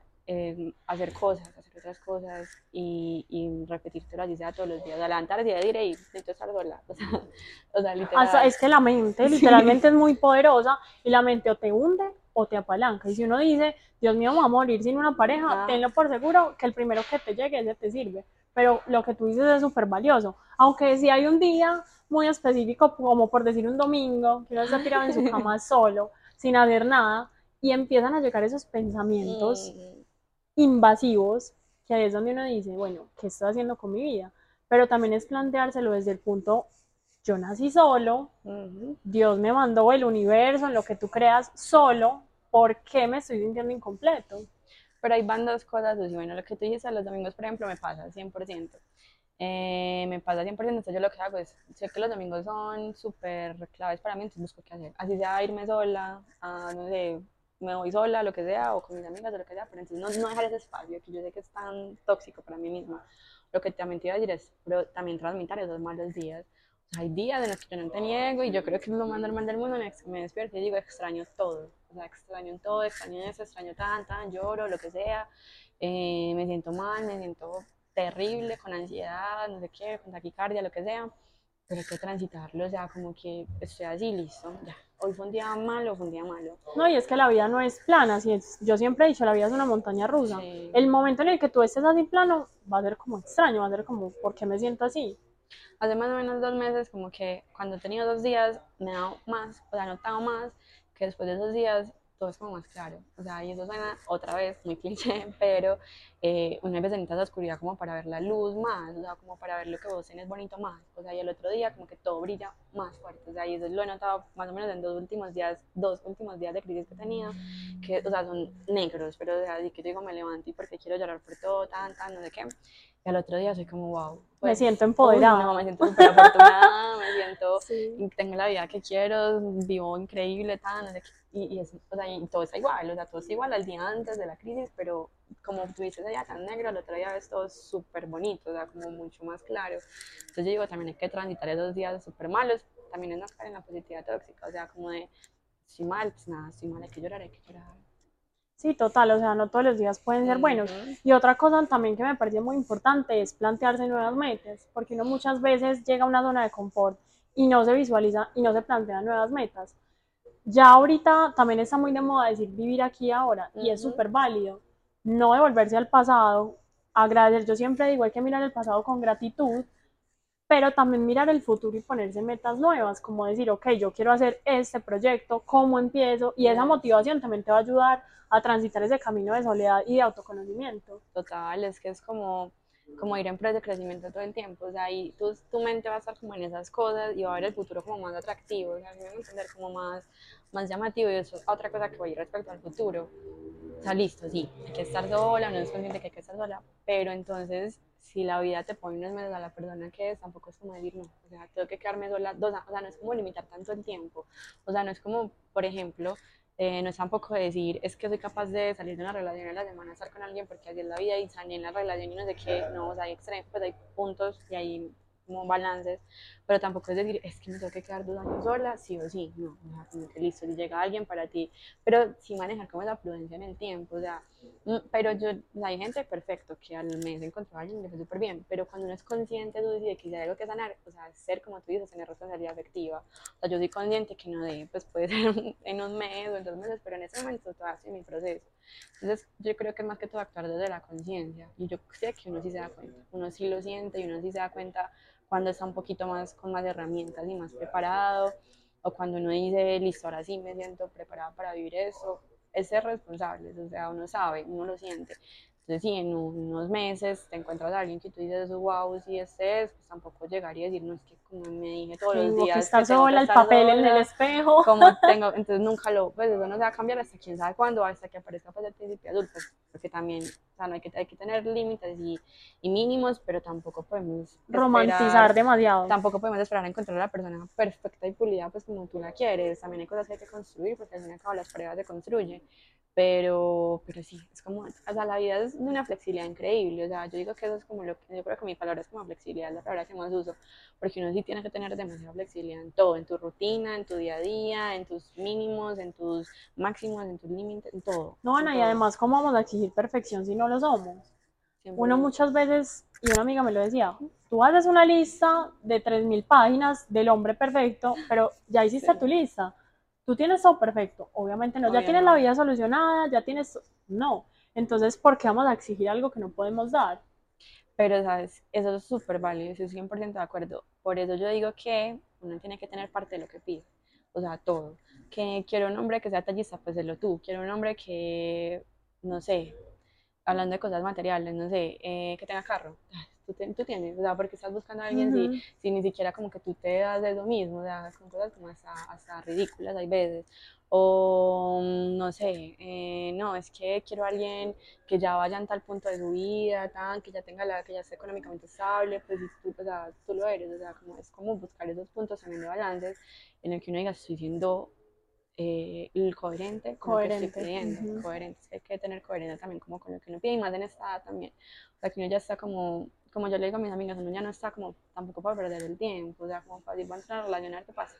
hacer cosas, hacer otras cosas y, y repetírtelo así sea todos los días. Adelantar día diré y necesito estar sola. O sea, o sea literal. es que la mente literalmente es muy poderosa y la mente o te hunde o te apalanca. Y si uno dice, Dios mío, vamos a morir sin una pareja, tenlo por seguro que el primero que te llegue ese te sirve. Pero lo que tú dices es súper valioso. Aunque si hay un día muy específico, como por decir un domingo, que uno está tirado en su cama solo, sin hacer nada, y empiezan a llegar esos pensamientos. Mm invasivos, que ahí es donde uno dice, bueno, ¿qué estoy haciendo con mi vida? Pero también es planteárselo desde el punto, yo nací solo, Dios me mandó el universo, en lo que tú creas solo, ¿por qué me estoy sintiendo incompleto? Pero hay van dos cosas, y bueno, lo que tú dices los domingos, por ejemplo, me pasa 100%. Eh, me pasa 100%, entonces yo lo que hago es, sé que los domingos son súper claves para mí, entonces busco qué hacer. Así sea irme sola, a, no sé, me voy sola, lo que sea, o con mis amigas, o lo que sea, pero entonces no, dejar ese espacio que yo sé que es tan tóxico para mí misma. Lo que también te iba a decir es, pero también transmitir esos malos días. O sea, hay días en los que yo no te niego y yo creo que es lo más normal del mundo me despierto y digo, extraño todo. O sea, extraño todo, extraño eso, extraño tan, tan, lloro, lo que sea. Eh, me siento mal, me siento terrible, con ansiedad, no sé qué, con taquicardia, lo que sea. Pero hay que transitarlo, o sea, como que estoy así, listo, ya hoy fue un día malo, fue un día malo. No, y es que la vida no es plana, así es. yo siempre he dicho, la vida es una montaña rusa. El momento en el que tú estés así plano va a ser como extraño, va a ser como, ¿por qué me siento así? Hace más o menos dos meses, como que cuando he tenido dos días, me he dado más, o sea, he notado más que después de esos días todo es como más claro. O sea, y eso suena otra vez muy cliché, pero eh, una vez necesitas la oscuridad como para ver la luz más, o sea, como para ver lo que vos tenés bonito más, o sea, y el otro día como que todo brilla más fuerte, o sea, y eso lo he notado más o menos en dos últimos días, dos últimos días de crisis que he tenido, que, o sea, son negros, pero o sea, así que yo digo, me levanto y porque quiero llorar por todo, tan, tan, no sé qué, y al otro día soy como, wow. me siento empoderada. no, me siento súper afortunada, me siento, tengo la vida que quiero, vivo increíble, tan, no sé qué, y, es, o sea, y todo está igual, o sea, todo es igual al día antes de la crisis, pero como tú dices, allá tan negro, el otro día ves todo súper bonito, o sea, como mucho más claro. Entonces yo digo, también hay que transitar esos días súper malos, también es no caer en la positividad tóxica, o sea, como de, si mal, pues nada, si mal, hay que llorar, hay que llorar. Sí, total, o sea, no todos los días pueden ser buenos. Y otra cosa también que me parece muy importante es plantearse nuevas metas, porque uno muchas veces llega a una zona de confort y no se visualiza y no se plantea nuevas metas. Ya ahorita también está muy de moda decir vivir aquí ahora y es súper válido. No devolverse al pasado, agradecer. Yo siempre digo hay que mirar el pasado con gratitud, pero también mirar el futuro y ponerse metas nuevas, como decir, ok, yo quiero hacer este proyecto, ¿cómo empiezo? Y esa motivación también te va a ayudar a transitar ese camino de soledad y de autoconocimiento. Total, es que es como como ir en pro de crecimiento todo el tiempo, o sea, ahí tu, tu mente va a estar como en esas cosas y va a ver el futuro como más atractivo, o sea, va a entender como más, más llamativo y eso es otra cosa que voy a ir respecto al futuro. O sea, listo, sí, hay que estar sola, no es consciente que hay que estar sola, pero entonces si la vida te pone unos meses a la persona que es, tampoco es como decir, no, o sea, tengo que quedarme sola dos o sea, no es como limitar tanto el tiempo, o sea, no es como, por ejemplo, eh, no es tampoco decir, es que soy capaz de salir de una relación a la semana, estar con alguien porque así es la vida y salir en la relación y no sé qué, no, o sea, hay extremos, pues hay puntos y hay como balances, pero tampoco es decir, es que me tengo que quedar dos años sola, sí o sí, no, o sea, como que listo, si llega alguien para ti, pero sí manejar como la prudencia en el tiempo, o sea, mm, pero yo, hay gente perfecto que al mes encontró a alguien le fue súper bien, pero cuando uno es consciente tú de que hay algo que sanar, o sea, ser como tú dices, tener responsabilidad afectiva, o sea, yo soy consciente que no de, pues puede ser en un mes o en dos meses, pero en ese momento estoy en mi proceso, entonces yo creo que más que todo actuar desde la conciencia, y yo sé que uno sí se da cuenta, uno sí lo siente y uno sí se da cuenta cuando está un poquito más con más herramientas y más preparado, o cuando uno dice, listo, ahora sí me siento preparado para vivir eso, es ser responsable, o sea, uno sabe, uno lo siente. Entonces, si en unos meses te encuentras a alguien que tú dices, wow, si este es, pues tampoco llegaría a decir, no, es que como me dije todos los días. Que estar sola, el papel en el espejo. Como tengo, entonces nunca lo, pues eso no se va a cambiar hasta quién sabe cuándo, hasta que aparezca pues el principio adulto, porque también, o sea, no hay que, hay que tener límites y, y, mínimos, pero tampoco podemos romantizar demasiado. Tampoco podemos esperar a encontrar a la persona perfecta y pulida, pues como tú la quieres. También hay cosas que hay que construir, porque al fin y al cabo las pruebas se construyen pero, pero sí, es como, o sea, la vida es de una flexibilidad increíble, o sea, yo digo que eso es como lo que, yo creo que mi palabra es como flexibilidad, la palabra que más uso, porque uno sí tiene que tener demasiada flexibilidad en todo, en tu rutina, en tu día a día, en tus mínimos, en tus máximos, en tus límites, en todo. No, Ana, y además, ¿cómo vamos a exigir perfección si no lo somos? uno muchas veces, y una amiga me lo decía, tú haces una lista de 3.000 páginas del hombre perfecto, pero ya hiciste tu lista tú tienes todo perfecto, obviamente no, ya tienes la vida solucionada, ya tienes, no, entonces, ¿por qué vamos a exigir algo que no podemos dar? Pero, ¿sabes? Eso es súper válido, estoy 100% de acuerdo. Por eso yo digo que uno tiene que tener parte de lo que pide, o sea, todo. Que quiero un hombre que sea tallista, pues lo tú. Quiero un hombre que, no sé, hablando de cosas materiales, no sé, eh, que tenga carro tú, tienes, o sea, porque estás buscando a alguien si, si, ni siquiera como que tú te das de lo mismo, o sea, son cosas como hasta, hasta ridículas hay veces, o no sé, eh, no, es que quiero a alguien que ya vaya en tal punto de su vida, tan, que ya tenga la, que ya esté económicamente estable, pues tú, o sea, tú lo eres, o sea, como, es como buscar esos puntos también de balance en el que uno diga, estoy siendo eh, el coherente con coherente. lo que estoy pidiendo, coherente, hay que tener coherencia también como con lo que uno pide y más en esta edad también, o sea, que uno ya está como como yo le digo a mis amigas, uno ya no está como tampoco para perder el tiempo, o sea, como para ir a entrar a ver qué pasa,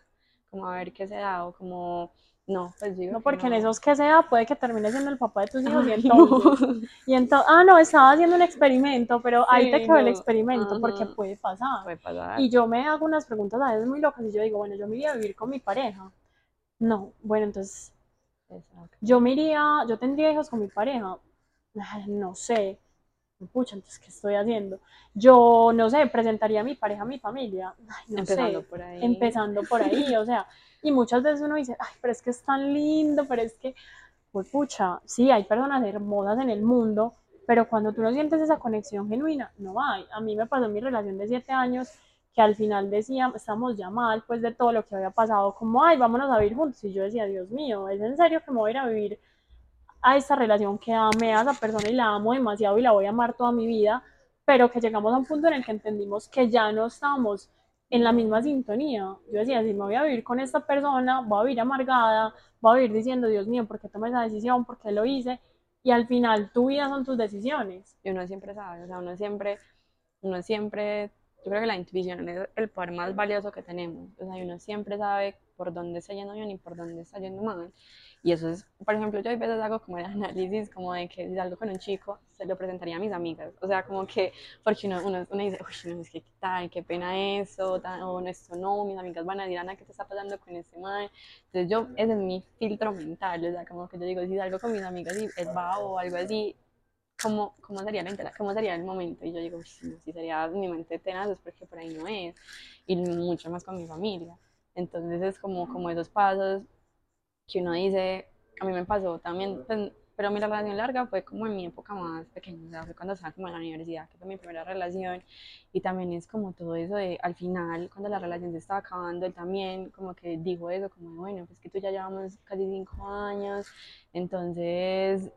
como a ver qué se da, o como, no, pues digo. No, porque en esos que se da puede que termine siendo el papá de tus hijos y entonces, y entonces, ah, no, estaba haciendo un experimento, pero ahí te quedó el experimento, porque puede pasar. Puede pasar. Y yo me hago unas preguntas a veces muy locas y yo digo, bueno, yo me iría a vivir con mi pareja. No, bueno, entonces, yo me iría, yo tendría hijos con mi pareja, no sé pucha, entonces, ¿qué estoy haciendo? Yo, no sé, presentaría a mi pareja a mi familia. no empezando por ahí. Empezando por ahí, o sea, y muchas veces uno dice, ay, pero es que es tan lindo, pero es que, pues pucha, sí, hay personas hermosas en el mundo, pero cuando tú no sientes esa conexión genuina, no hay. A mí me pasó en mi relación de siete años que al final decía, estamos ya mal, pues de todo lo que había pasado, como, ay, vámonos a vivir juntos. Y yo decía, Dios mío, ¿es en serio que me voy a ir a vivir a esta relación que amé a esa persona y la amo demasiado y la voy a amar toda mi vida? Pero que llegamos a un punto en el que entendimos que ya no estábamos en la misma sintonía. Yo decía, si me voy a vivir con esta persona, voy a vivir amargada, voy a vivir diciendo, Dios mío, ¿por qué tomé esa decisión? ¿Por qué lo hice? Y al final, tu vida son tus decisiones. Y uno siempre sabe, o sea, uno siempre, uno siempre, yo creo que la intuición es el poder más valioso que tenemos. O sea, uno siempre sabe por dónde está yendo bien y por dónde está yendo mal. Y eso es, por ejemplo, yo a veces hago como el análisis, como de que si salgo con un chico, se lo presentaría a mis amigas. O sea, como que, porque uno, uno, uno dice, uy, no, es que tal, qué pena eso, tan, o no, esto no, mis amigas van a decir, Ana, ¿qué te está pasando con ese man? Entonces yo, ese es mi filtro mental, o sea, como que yo digo, si salgo con mis amigas y es va o algo así, ¿cómo, cómo, sería la, ¿cómo sería el momento? Y yo digo, no, si sería mi mente tenaz, porque por ahí no es. Y mucho más con mi familia. Entonces es como, como esos pasos que uno dice, a mí me pasó también, pues, pero mi relación larga fue como en mi época más pequeña, o sea, fue cuando estaba como en la universidad, que fue mi primera relación, y también es como todo eso de, al final, cuando la relación se estaba acabando, él también como que dijo eso, como, bueno, pues que tú ya llevamos casi cinco años, entonces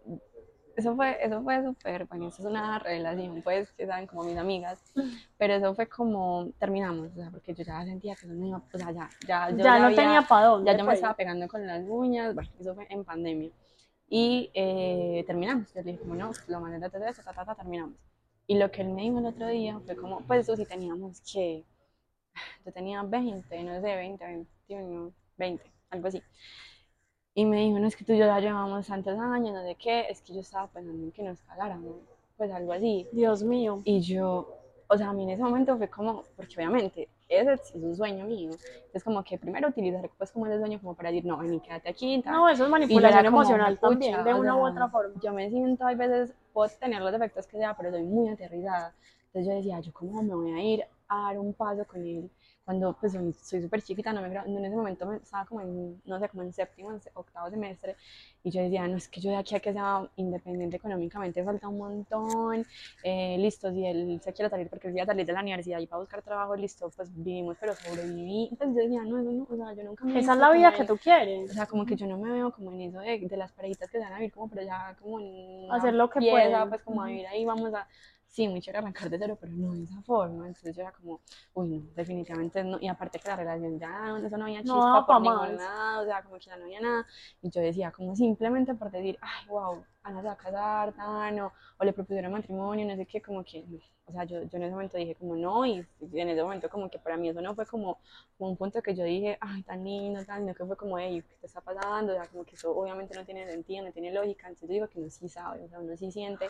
eso fue, eso fue súper, bueno, eso es una relación, pues, que saben, como mis amigas, pero eso fue como, terminamos, o sea, porque yo ya sentía que no iba, o sea, ya, ya, ya, no tenía para dónde. Ya yo me estaba pegando con las uñas, bueno, eso fue en pandemia, y eh, terminamos, yo le dije, como, no, lo mandé de ta, ta, ta, ta, terminamos, y lo que él me dijo el otro día fue como, pues, eso sí teníamos que, yo tenía 20, no sé, 20, 21, 20, algo así, y me dijo, no, es que tú y yo ya llevamos tantos años, no sé qué, es que yo estaba pensando en que nos caláramos, pues algo así. Dios mío. Y yo, o sea, a mí en ese momento fue como, porque obviamente ese es un sueño mío, es como que primero utilizar pues como ese sueño como para decir, no, ni quédate aquí. No, eso es manipulación emocional también, de una u otra forma. Yo me siento, a veces, puedo tener los defectos que sea, pero soy muy aterrizada. Entonces yo decía, yo cómo me voy a ir a dar un paso con él cuando pues soy súper chiquita, no me, en ese momento me, estaba como en, no sé, como en séptimo, octavo semestre, y yo decía, no, es que yo de aquí a que sea independiente económicamente falta un montón, eh, listo, si él se quiere salir porque él a salir de la universidad y para buscar trabajo, listo, pues vivimos, pero sobreviví, entonces yo decía, no, eso no, o sea, yo nunca me Esa es la vida que tú quieres. O sea, como que yo no me veo como en eso de, de las parejitas que se van a vivir como pero ya como en Hacer lo que pieza, pues como a vivir ahí, vamos a sí, muy chévere arrancar de cero, pero no de esa forma. Entonces yo era como, uy, no, definitivamente no. Y aparte que la relación ya, eso no había chispa no, por ningún lado, o sea, como que ya no había nada. Y yo decía, como simplemente por decir, ay, wow, Ana se va a casar, tan, o, o le propusieron matrimonio, no sé qué, como que, o sea, yo, yo en ese momento dije como no, y en ese momento como que para mí eso no fue como, un punto que yo dije, ay, tan lindo, tan lindo, que fue como, hey, ¿qué te está pasando? O sea, como que eso obviamente no tiene sentido, no tiene lógica, entonces yo digo que uno sí sabe, o sea, uno sí siente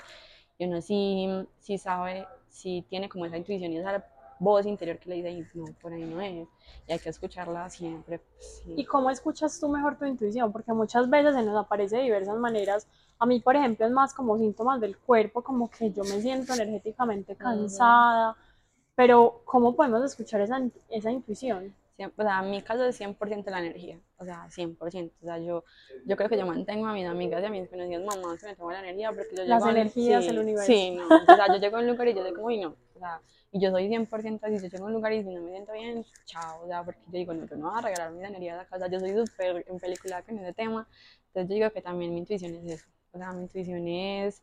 y uno sí, sí sabe, sí tiene como esa intuición y esa voz interior que le dice, no, por ahí no es, y hay que escucharla siempre. Pues, ¿Y cómo escuchas tú mejor tu intuición? Porque muchas veces se nos aparece de diversas maneras. A mí, por ejemplo, es más como síntomas del cuerpo, como que yo me siento energéticamente cansada, pero ¿cómo podemos escuchar esa, esa intuición? O sea, en mi caso es 100% la energía, o sea, 100%, o sea, yo, yo creo que yo mantengo a mis amigas y a mis conocidas mamás que me tomo la energía porque yo Las llego energías sí, del universo. Sí, no, o sea, yo llego a un lugar y yo soy como, y no, o sea, y yo soy 100% así, yo llego a un lugar y si no me siento bien, chao, o sea, porque yo digo, no, yo no voy a regalar mi energía a la casa, yo soy súper en película con ese tema, entonces yo digo que también mi intuición es eso, o sea, mi intuición es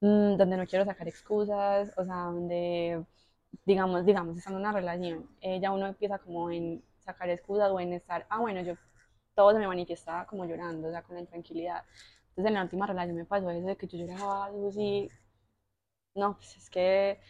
mmm, donde no quiero sacar excusas, o sea, donde digamos, digamos, estando en una relación, eh, ya uno empieza como en sacar excusas o en estar, ah, bueno, yo todo se me manifestaba como llorando, o sea, con la intranquilidad. Entonces en la última relación me pasó eso de que yo lloraba así, no, pues es que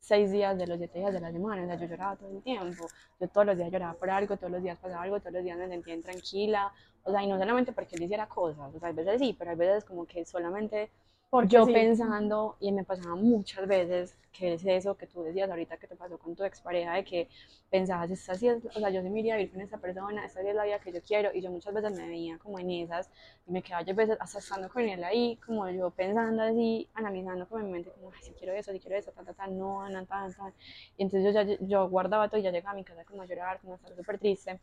seis días de los siete días de la semana, o sea, yo lloraba todo el tiempo, yo todos los días lloraba por algo, todos los días pasaba algo, todos los días me sentía intranquila, o sea, y no solamente porque él hiciera cosas, o sea, a veces sí, pero a veces como que solamente porque yo pensando, y me pasaba muchas veces, que es eso que tú decías ahorita que te pasó con tu expareja, de que pensabas, esta sí es, o sea, yo sí me iría a vivir con esta persona, esta sí es la vida que yo quiero, y yo muchas veces me veía como en esas, y me quedaba yo veces hasta estando con él ahí, como yo pensando así, analizando con mi mente, como, ay, si quiero eso, si quiero eso, ta, ta, ta, no, no, tan, tan, y entonces yo, ya, yo guardaba todo y ya llegaba a mi casa como a llorar, como a estar súper triste,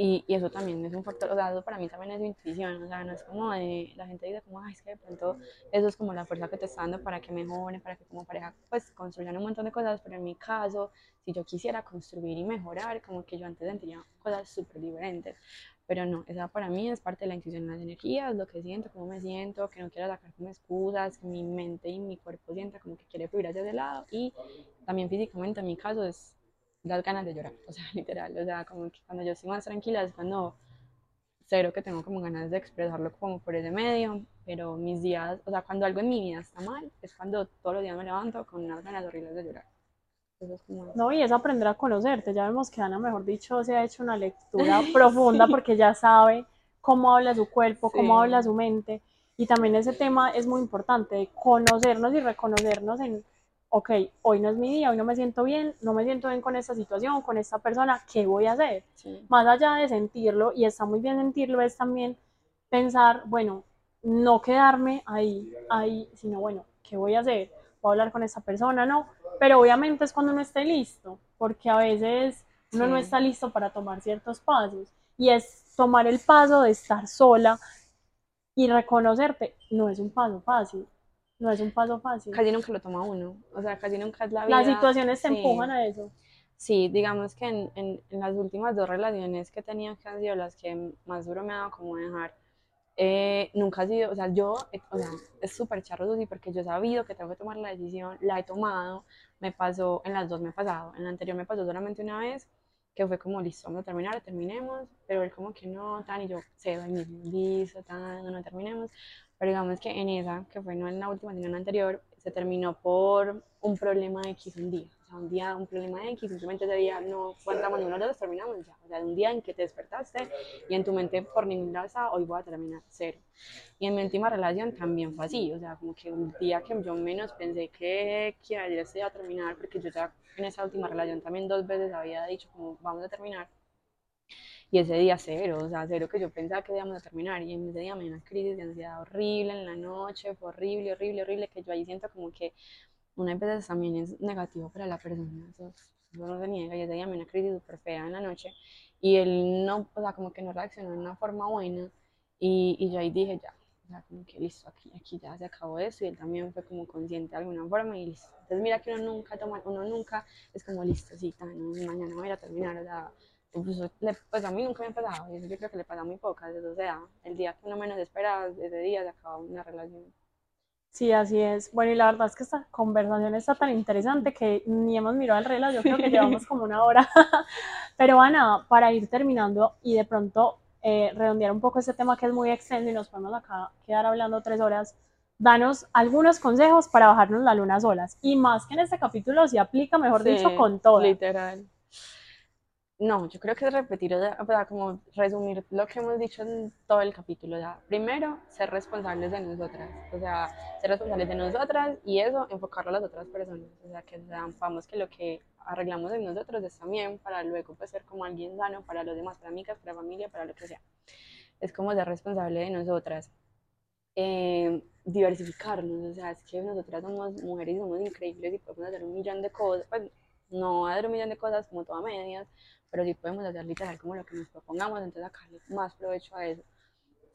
Y, y, eso también es un factor, o sea, eso para mí también es intuición, o sea, no es como de, la gente dice como, ay, es que de pronto eso es como la fuerza que te está dando para que mejore, para que como pareja pues construyan un montón de cosas, pero en mi caso, si yo quisiera construir y mejorar, como que yo antes sentiría cosas súper diferentes, pero no, esa para mí es parte de la intuición, las energías, lo que siento, cómo me siento, que no quiero sacar como excusas, que mi mente y mi cuerpo sienta como que quiere fluir hacia ese lado, y también físicamente en mi caso es las ganas de llorar, o sea, literal, o sea, como que cuando yo estoy más tranquila es cuando cero que tengo como ganas de expresarlo como por ese medio, pero mis días, o sea, cuando algo en mi vida está mal, es cuando todos los días me levanto con unas ganas horribles de llorar. Es como... No, y es aprender a conocerte, ya vemos que Ana, mejor dicho, se ha hecho una lectura profunda porque ya sabe cómo habla su cuerpo, cómo Sí. habla su mente, y también ese tema es muy importante, de conocernos y reconocernos en ok, hoy no es mi día, hoy no me siento bien, no me siento bien con esta situación, con esta persona, ¿qué voy a hacer? Sí. Más allá de sentirlo, y está muy bien sentirlo, es también pensar, bueno, no quedarme ahí, ahí, sino bueno, ¿qué voy a hacer? ¿Voy a hablar con esta persona? No, pero obviamente es cuando uno esté listo, porque a veces uno no Sí. está listo para tomar ciertos pasos, y es tomar el paso de estar sola y reconocerte, no es un paso fácil, no es un paso fácil. Casi nunca lo toma uno, o sea, casi nunca es la vida. Las situaciones te sí. empujan a eso. Sí, digamos que en, en, en las últimas dos relaciones que tenido, que han sido las que más duro me ha dado como dejar, eh, nunca ha sido, o sea, yo, o sea, es súper charro, Susi, porque yo he sabido que tengo que tomar la decisión, la he tomado, me pasó, en las dos me ha pasado, en la anterior me pasó solamente una vez, que fue como, listo, vamos a terminar, terminemos, pero él como que no, tan, y yo, cedo ahí mismo, listo, tan, no, terminemos, pero digamos que en esa, que fue no en la última, sino en la anterior, se terminó por un problema X un día. Sea, un día un problema X, simplemente ese día no aguantamos uno los dos, terminamos ya. O sea, un día en que te despertaste y en tu mente por ningún lado estaba, hoy voy a terminar, cero. Y en mi última relación también fue así, o sea, como que un día que yo menos pensé que, que ayer se iba a terminar, porque yo ya en esa última relación también dos veces había dicho como vamos a terminar. Y ese día cero, o sea, cero que yo pensaba que íbamos a terminar. Y en ese día me dio una crisis de ansiedad horrible en la noche, fue horrible, horrible, horrible, que yo ahí siento como que una veces también es negativo para la persona, eso, no se niega. Y ese día me dio una crisis súper fea en la noche. Y él no, o sea, como que no reaccionó de una forma buena. Y, y yo ahí dije, ya, sea, como que listo, aquí, aquí ya se acabó eso. Y él también fue como consciente de alguna forma y listo. Entonces mira que uno nunca toma, uno nunca es como listo, sí, tan, mañana voy a terminar, o sea, incluso le- pues a mí nunca me ha pasado, y eso yo creo que le pasa a muy pocas, o sea, el día que uno menos espera, ese día se acaba una relación. Sí, así es. Bueno, y la verdad es que esta conversación está tan interesante que ni hemos mirado el reloj, yo creo que llevamos como una hora. Pero Ana, para ir terminando y de pronto eh, redondear un poco este tema que es muy extenso y nos podemos acá quedar hablando tres horas, danos algunos consejos para bajarnos la luna solas. Y más que en este capítulo se aplica, mejor dicho, con todo. Literal. No, yo creo que es repetir, o sea, como resumir lo que hemos dicho en todo el capítulo. O sea, primero, ser responsables de nosotras, o sea, ser responsables de nosotras y eso, enfocarlo a las otras personas. O sea, que sepamos que lo que arreglamos en nosotros es también para luego pues, ser como alguien sano para los demás, para amigas, para familia, para lo que sea. Es como ser responsable de nosotras. Eh, diversificarnos, o sea, es que nosotras somos mujeres y somos increíbles y podemos hacer un millón de cosas, pues no hacer un millón de cosas como todas medias, pero sí podemos hacer literal como lo que nos propongamos, entonces sacarle más provecho a eso.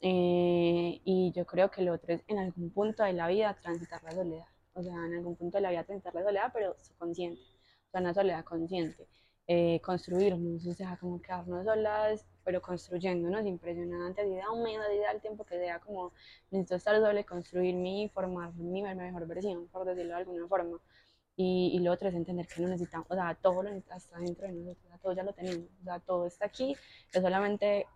Eh, y yo creo que lo otro es en algún punto de la vida transitar la soledad, o sea, en algún punto de la vida transitar la soledad, pero consciente, o sea, una soledad consciente. Eh, construirnos, o sea, como quedarnos solas, pero construyéndonos impresionante, así da un mes, así da el tiempo que sea, como necesito estar sola y construirme y formar mi mejor versión, por decirlo de alguna forma. Y, y lo otro es entender que no necesitamos, o sea, todo lo está dentro de nosotros, o sea, todo ya lo tenemos, o sea, todo está aquí, es solamente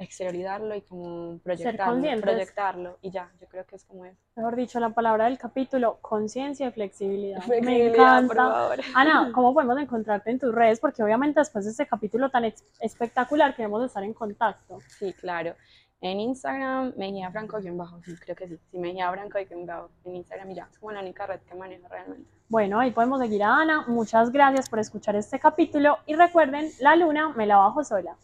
exteriorizarlo y como proyectarlo, proyectarlo y ya, yo creo que es como eso. Mejor dicho, la palabra del capítulo, conciencia y flexibilidad. Me Flexibilidad, por encanta. favor. Ana, ¿cómo podemos encontrarte en tus redes? Porque obviamente después de este capítulo tan espectacular queremos estar en contacto. Sí, claro. En Instagram, Mejía Franco guion bajo, sí, creo que sí. Sí, Mejía Franco guion bajo. En Instagram y ya, es como la única red que manejo realmente. Bueno, ahí podemos seguir a Ana. Muchas gracias por escuchar este capítulo y recuerden, la luna me la bajo sola.